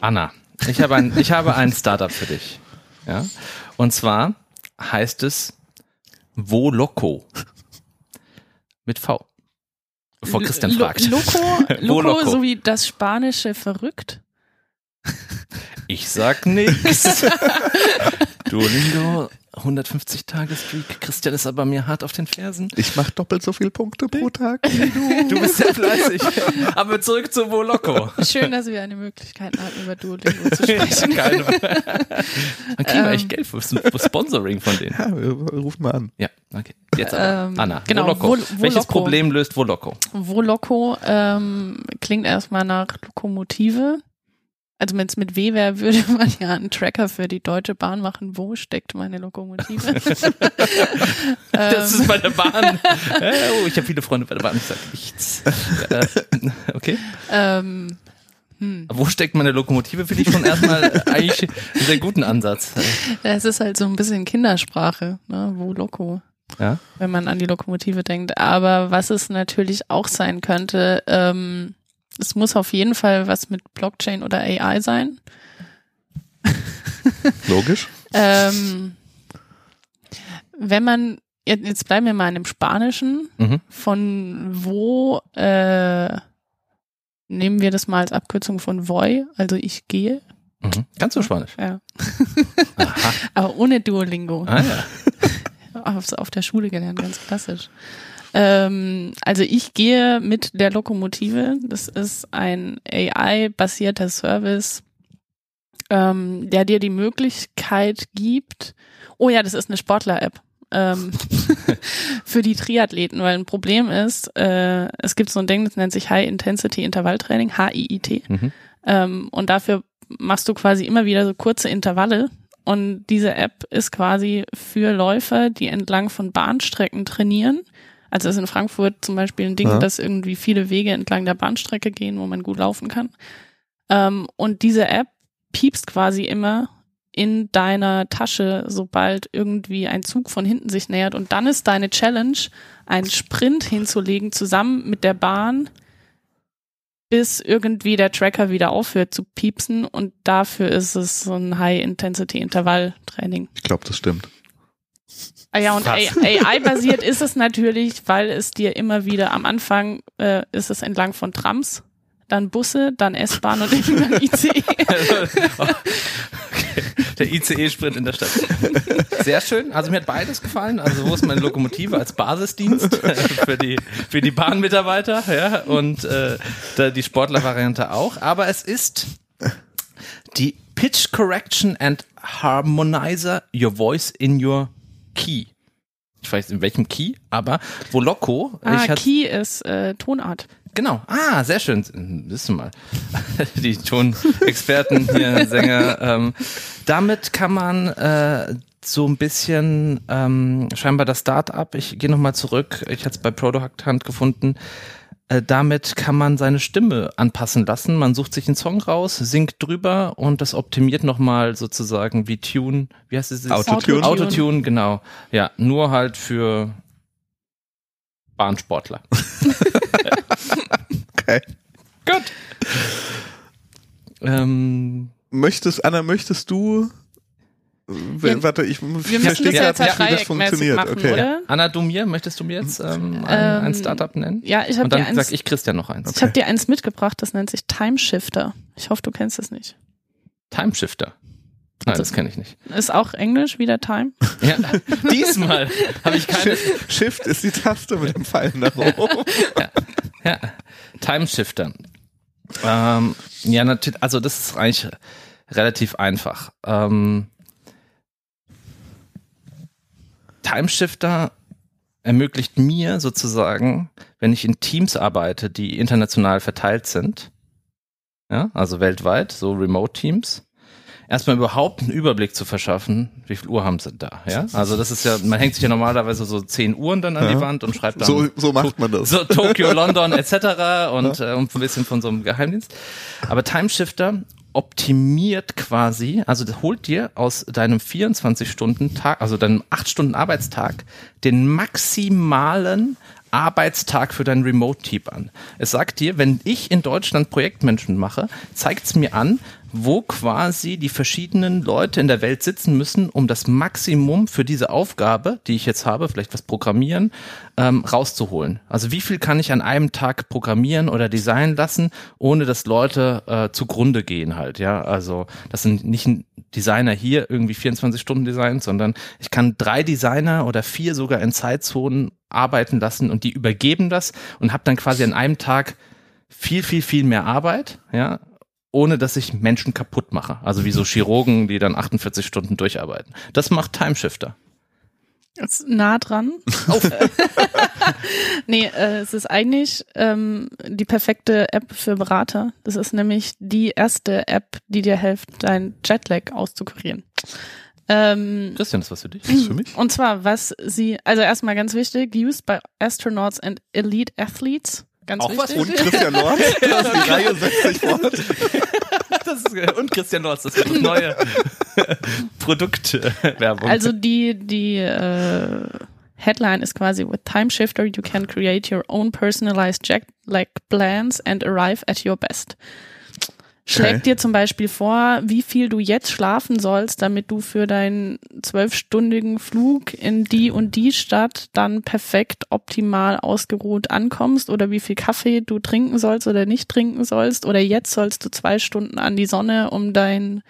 Anna, ich habe ein, ich habe ein Startup für dich. Ja. Und zwar heißt es Voloco. Mit V. Bevor Christian fragt. Loco, Loco, so wie das spanische verrückt. Ich sag nix. Duolingo 150 Tage Streak. Christian ist aber mir hart auf den Fersen. Ich mache doppelt so viele Punkte pro Tag wie du. Du bist sehr fleißig. aber zurück zu Voloko. Schön, dass wir eine Möglichkeit hatten, über Duolingo zu sprechen. ja, keine. Dann kriegen wir echt Geld für, Sponsoring von denen. Ja, ruft mal an. Ja, okay. Jetzt aber. Ähm, Anna, genau, Voloko. Vol Welches Problem löst Voloko? Voloko ähm, klingt erstmal nach Lokomotive. Also wenn es mit W wäre, würde man ja einen Tracker für die Deutsche Bahn machen. Wo steckt meine Lokomotive? das ist bei der Bahn. oh, ich habe viele Freunde bei der Bahn. Ich sage nichts. Äh, okay. Ähm, hm. Wo steckt meine Lokomotive? Finde ich schon erstmal eigentlich einen sehr guten Ansatz. Es ist halt so ein bisschen Kindersprache. Ne? Wo Loko? Ja. Wenn man an die Lokomotive denkt. Aber was es natürlich auch sein könnte, ähm, es muss auf jeden Fall was mit Blockchain oder AI sein. Logisch. ähm, wenn man, jetzt bleiben wir mal in dem Spanischen, Mhm. von wo äh, nehmen wir das mal als Abkürzung von voy, also ich gehe. Mhm. Ganz so Spanisch. Ja. Aber ohne Duolingo. Ah, ja. auf, auf der Schule gelernt, ganz klassisch. Ähm, also ich gehe mit der Lokomotive. Das ist ein AI-basierter Service, ähm, der dir die Möglichkeit gibt. Oh ja, das ist eine Sportler-App. Ähm, für die Triathleten, weil ein Problem ist, äh, es gibt so ein Ding, das nennt sich High Intensity Intervalltraining, HIIT. Mhm. Ähm, und dafür machst du quasi immer wieder so kurze Intervalle. Und diese App ist quasi für Läufer, die entlang von Bahnstrecken trainieren. Also ist in Frankfurt zum Beispiel ein Ding, Ja. dass irgendwie viele Wege entlang der Bahnstrecke gehen, wo man gut laufen kann. Ähm, und diese App piepst quasi immer in deiner Tasche, sobald irgendwie ein Zug von hinten sich nähert. Und dann ist deine Challenge, einen Sprint hinzulegen, zusammen mit der Bahn, bis irgendwie der Tracker wieder aufhört zu piepsen. Und dafür ist es so ein High-Intensity-Intervall-Training. Ich glaube, das stimmt. Ah ja, und. AI-basiert ist es natürlich, weil es dir immer wieder am Anfang äh, ist es entlang von Trams, dann Busse, dann S-Bahn und irgendwann ICE. Okay. Der ICE-Sprint in der Stadt. Sehr schön. Also mir hat beides gefallen. Also wo ist meine Lokomotive als Basisdienst für die, für die Bahnmitarbeiter ja, und äh, da die Sportler-Variante auch. Aber es ist die Pitch Correction and Harmonizer Your Voice in Your Key. Ich weiß in welchem Key, aber wo Loco, Ah, Key ist äh, Tonart. Genau. Ah, sehr schön. Wissen wir mal. Die Tonexperten hier, Sänger. Ähm, damit kann man äh, so ein bisschen ähm, scheinbar das Start-up, ich gehe nochmal zurück, ich hatte es bei Product Hunt gefunden, äh, damit kann man seine Stimme anpassen lassen. Man sucht sich einen Song raus, singt drüber und das optimiert nochmal sozusagen wie Tune, wie heißt es? Autotune. Autotune, genau. Ja, nur halt für Bahnsportler. Okay. Gut. Ähm, Möchtest, Anna, möchtest du? W- Ja, warte, ich Wir verstehe ja gerade jetzt nicht, wie das funktioniert. machen, okay. oder? Anna, du mir, möchtest du mir jetzt ähm, ein, Ähm, ein Startup nennen? Ja, ich habe Und dir, dann sag eins- ich Christian noch eins. ich hab dir eins mitgebracht, das nennt sich Timeshifter. Ich hoffe, du kennst es nicht. Timeshifter. Nein, das kenne ich nicht. Ist auch Englisch, wieder Time. Ja, diesmal habe ich keine. Shift, Shift ist die Taste mit dem Pfeil nach oben. Ja, Timeshifter. Ähm, ja, natürlich, also das ist eigentlich relativ einfach. Ähm, Timeshifter ermöglicht mir sozusagen, wenn ich in Teams arbeite, die international verteilt sind, ja, also weltweit, so Remote-Teams, erstmal überhaupt einen Überblick zu verschaffen, wie viel Uhr haben sie da, ja? Also das ist ja, man hängt sich ja normalerweise so zehn Uhren dann an Ja. die Wand und schreibt dann So, so macht man das. so Tokio, London etc. und äh, und ein bisschen von so einem Geheimdienst. Aber Timeshifter optimiert quasi, also holt dir aus deinem 24-Stunden-Tag, also deinem 8-Stunden-Arbeitstag, den maximalen Arbeitstag für dein Remote-Team an. Es sagt dir, wenn ich in Deutschland Projektmenschen mache, zeigt es mir an, wo quasi die verschiedenen Leute in der Welt sitzen müssen, um das Maximum für diese Aufgabe, die ich jetzt habe, vielleicht was programmieren, ähm, rauszuholen. Also wie viel kann ich an einem Tag programmieren oder designen lassen, ohne dass Leute äh, zugrunde gehen halt, ja. Also das sind nicht ein Designer hier irgendwie 24 Stunden designt, sondern ich kann drei Designer oder vier sogar in Zeitzonen arbeiten lassen und die übergeben das und habe dann quasi an einem Tag viel, viel, viel mehr Arbeit, ja, ohne dass ich Menschen kaputt mache. Also wie so Chirurgen, die dann 48 Stunden durcharbeiten. Das macht Timeshifter. Ist nah dran. Oh. nee, äh, es ist eigentlich ähm, die perfekte App für Berater. Das ist nämlich die erste App, die dir hilft, dein Jetlag auszukurieren. Ähm, Christian, das was für dich? Das ist für mich. und zwar, was sie, also erstmal ganz wichtig, used by astronauts and elite athletes. Ganz Auch was wichtig. Und Christian Lorz, die Reihe setzt sich fort. Ist, äh, und Christian Lorz, das das neue Produktwerbung. Also die, die, äh, Headline ist quasi, with Time Shifter you can create your own personalized jet lag plans and arrive at your best. Schlägt Okay. dir zum Beispiel vor, wie viel du jetzt schlafen sollst, damit du für deinen zwölfstündigen Flug in die und die Stadt dann perfekt optimal ausgeruht ankommst oder wie viel Kaffee du trinken sollst oder nicht trinken sollst. Oder jetzt sollst du zwei Stunden an die Sonne, um dein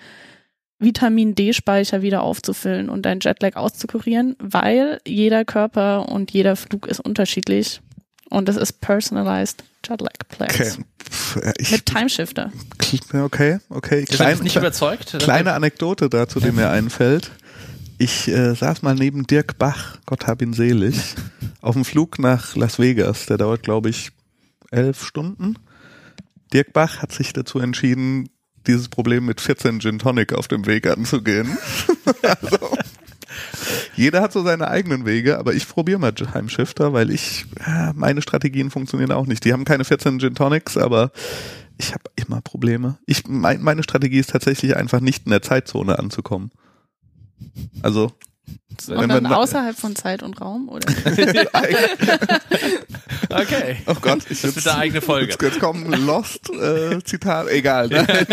Vitamin D-Speicher wieder aufzufüllen und dein Jetlag auszukurieren, weil jeder Körper und jeder Flug ist unterschiedlich und es ist personalized Jetlag Plans. Okay. Ich, Mit Timeshifter. okay, okay. Klein, nicht überzeugt? kleine Anekdote dazu, die mir einfällt. Ich äh, saß mal neben Dirk Bach, Gott hab ihn selig, auf dem Flug nach Las Vegas. Der dauert, glaube ich, elf Stunden. Dirk Bach hat sich dazu entschieden, dieses Problem mit 14 Gin Tonic auf dem Weg anzugehen. also, jeder hat so seine eigenen Wege, aber ich probiere mal Timeshifter, weil ich, ja, meine Strategien funktionieren auch nicht. Die haben keine 14 Gin Tonics, aber ich habe immer Probleme. Ich, mein, meine Strategie ist tatsächlich einfach nicht in der Zeitzone anzukommen. Also, Und dann außerhalb von Zeit und Raum, oder? Okay. oh Gott, ich Das wird eine eigene Folge. Jetzt, jetzt kommen Lost äh, Zitat, egal. Nein,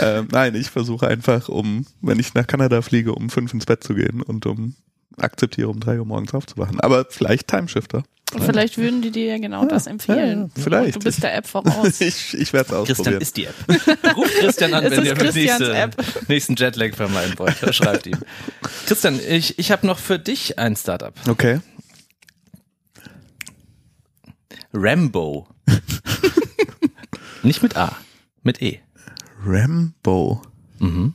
ähm, nein ich versuche einfach, um, wenn ich nach Kanada fliege, um fünf ins Bett zu gehen und um akzeptiere, um drei Uhr morgens aufzuwachen. Aber vielleicht Timeshifter. Und vielleicht würden die dir ja genau das empfehlen. ja, vielleicht. Und du bist der App voraus. Ich, ich werde es Christian ausprobieren. ist die App. Ruft Christian an, wenn ihr nächste, App. nächsten Jetlag vermeiden wollt. Oder Schreibt ihm. Christian, ich, ich habe noch für dich ein Startup. Okay. Rambo. Nicht mit A, mit E. Rambo. Mhm.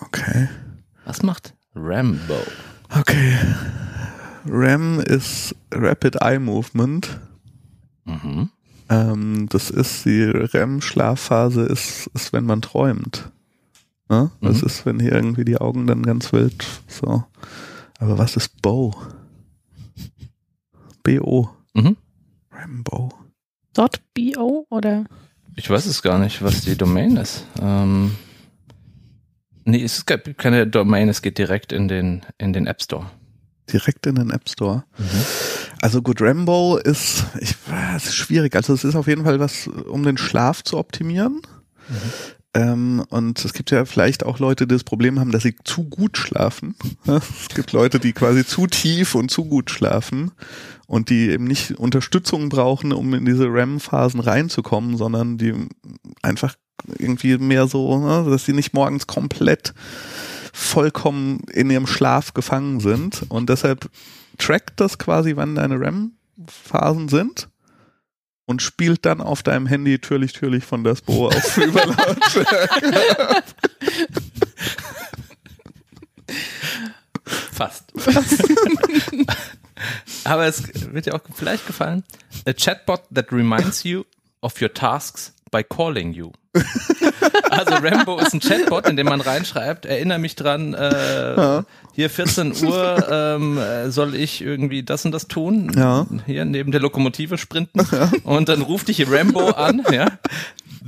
Okay. Was macht Rambo? Okay. RAM ist Rapid Eye Movement. Mhm. Ähm, das ist die REM-Schlafphase ist, ist, wenn man träumt. Ne? Das Mhm. ist, wenn hier irgendwie die Augen dann ganz wild so. Aber was ist Bo? B-O. Mhm. Rambo. Dot .bo oder? Ich weiß es gar nicht, was die Domain ist. Ähm, nee, es gibt keine Domain, es geht direkt in den, in den App Store. Direkt in den App Store. Also gut, Rambo ist, ich, es ist schwierig. Also es ist auf jeden Fall was, um den Schlaf zu optimieren. Ähm, und es gibt ja vielleicht auch Leute, die das Problem haben, dass sie zu gut schlafen. Es gibt Leute, die quasi zu tief und zu gut schlafen und die eben nicht Unterstützung brauchen, um in diese REM-Phasen reinzukommen, sondern die einfach irgendwie mehr so, ne, dass sie nicht morgens komplett vollkommen in ihrem Schlaf gefangen sind. Und deshalb trackt das quasi, wann deine REM-Phasen sind und spielt dann auf deinem Handy türlich, türlich von das Bo auf Überlautstärke. Fast. Aber es wird dir auch vielleicht gefallen. A chatbot that reminds you of your tasks by calling you. Also Rambo ist ein Chatbot, in dem man reinschreibt, erinnere mich dran, äh, hier 14 Uhr ähm, äh, soll ich irgendwie das und das tun, Ja. hier neben der Lokomotive sprinten und dann ruft dich Rambo an, ja.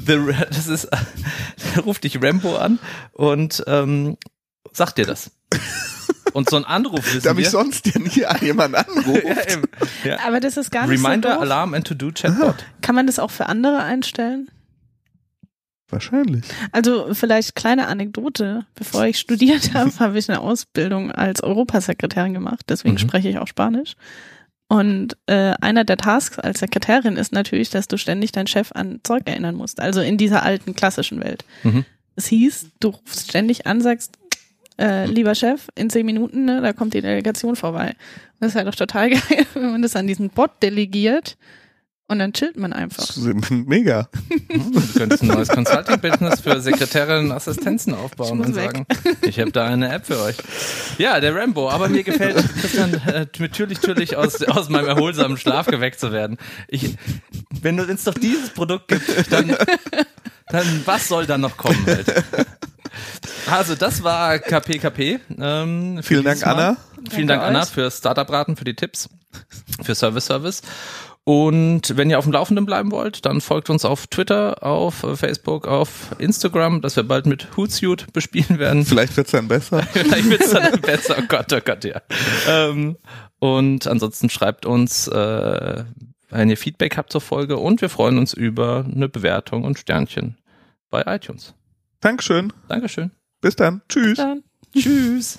The, das ist, ruft dich Rambo an und ähm, sagt dir das. Und so ein Anruf wissen Da mich sonst ja nie jemand anruft. ja, eben. ja. Aber das ist gar nicht Reminder, so doof. Alarm and To-Do Chatbot. Kann man das auch für andere einstellen? Wahrscheinlich. Also vielleicht kleine Anekdote. Bevor ich studiert habe, habe ich eine Ausbildung als Europasekretärin gemacht. Deswegen Mhm. spreche ich auch Spanisch. Und äh, einer der Tasks als Sekretärin ist natürlich, dass du ständig deinen Chef an Zeug erinnern musst. Also in dieser alten klassischen Welt. Mhm. Es hieß, du rufst ständig an, sagst, äh, lieber Chef, in zehn Minuten, ne, da kommt die Delegation vorbei. Das ist halt doch total geil, wenn man das an diesen Bot delegiert und dann chillt man einfach. Mega. Hm, Du könntest ein neues Consulting-Business für Sekretärinnen und Assistenzen aufbauen und weg. sagen, ich habe da eine App für euch. Ja, der Rambo, aber mir gefällt Christian äh, natürlich, natürlich aus, aus meinem erholsamen Schlaf geweckt zu werden. Ich, wenn du uns doch dieses Produkt gibt, dann, dann was soll da noch kommen halt? Also das war KPKP. Ähm, Vielen Dank, Mal. Anna. Vielen Danke Dank, Anna, euch. für Startup-Raten, für die Tipps. für Service Service. Und wenn ihr auf dem Laufenden bleiben wollt, dann folgt uns auf Twitter, auf Facebook, auf Instagram, dass wir bald mit Hootsuite bespielen werden. Vielleicht wird's dann besser. Vielleicht wird's dann besser. Oh Gott, oh Gott, ja. Ähm, und ansonsten schreibt uns, äh, wenn ihr Feedback habt zur Folge und wir freuen uns über eine Bewertung und Sternchen bei iTunes. Dankeschön. Dankeschön. Bis dann. Tschüss. Dann. Tschüss.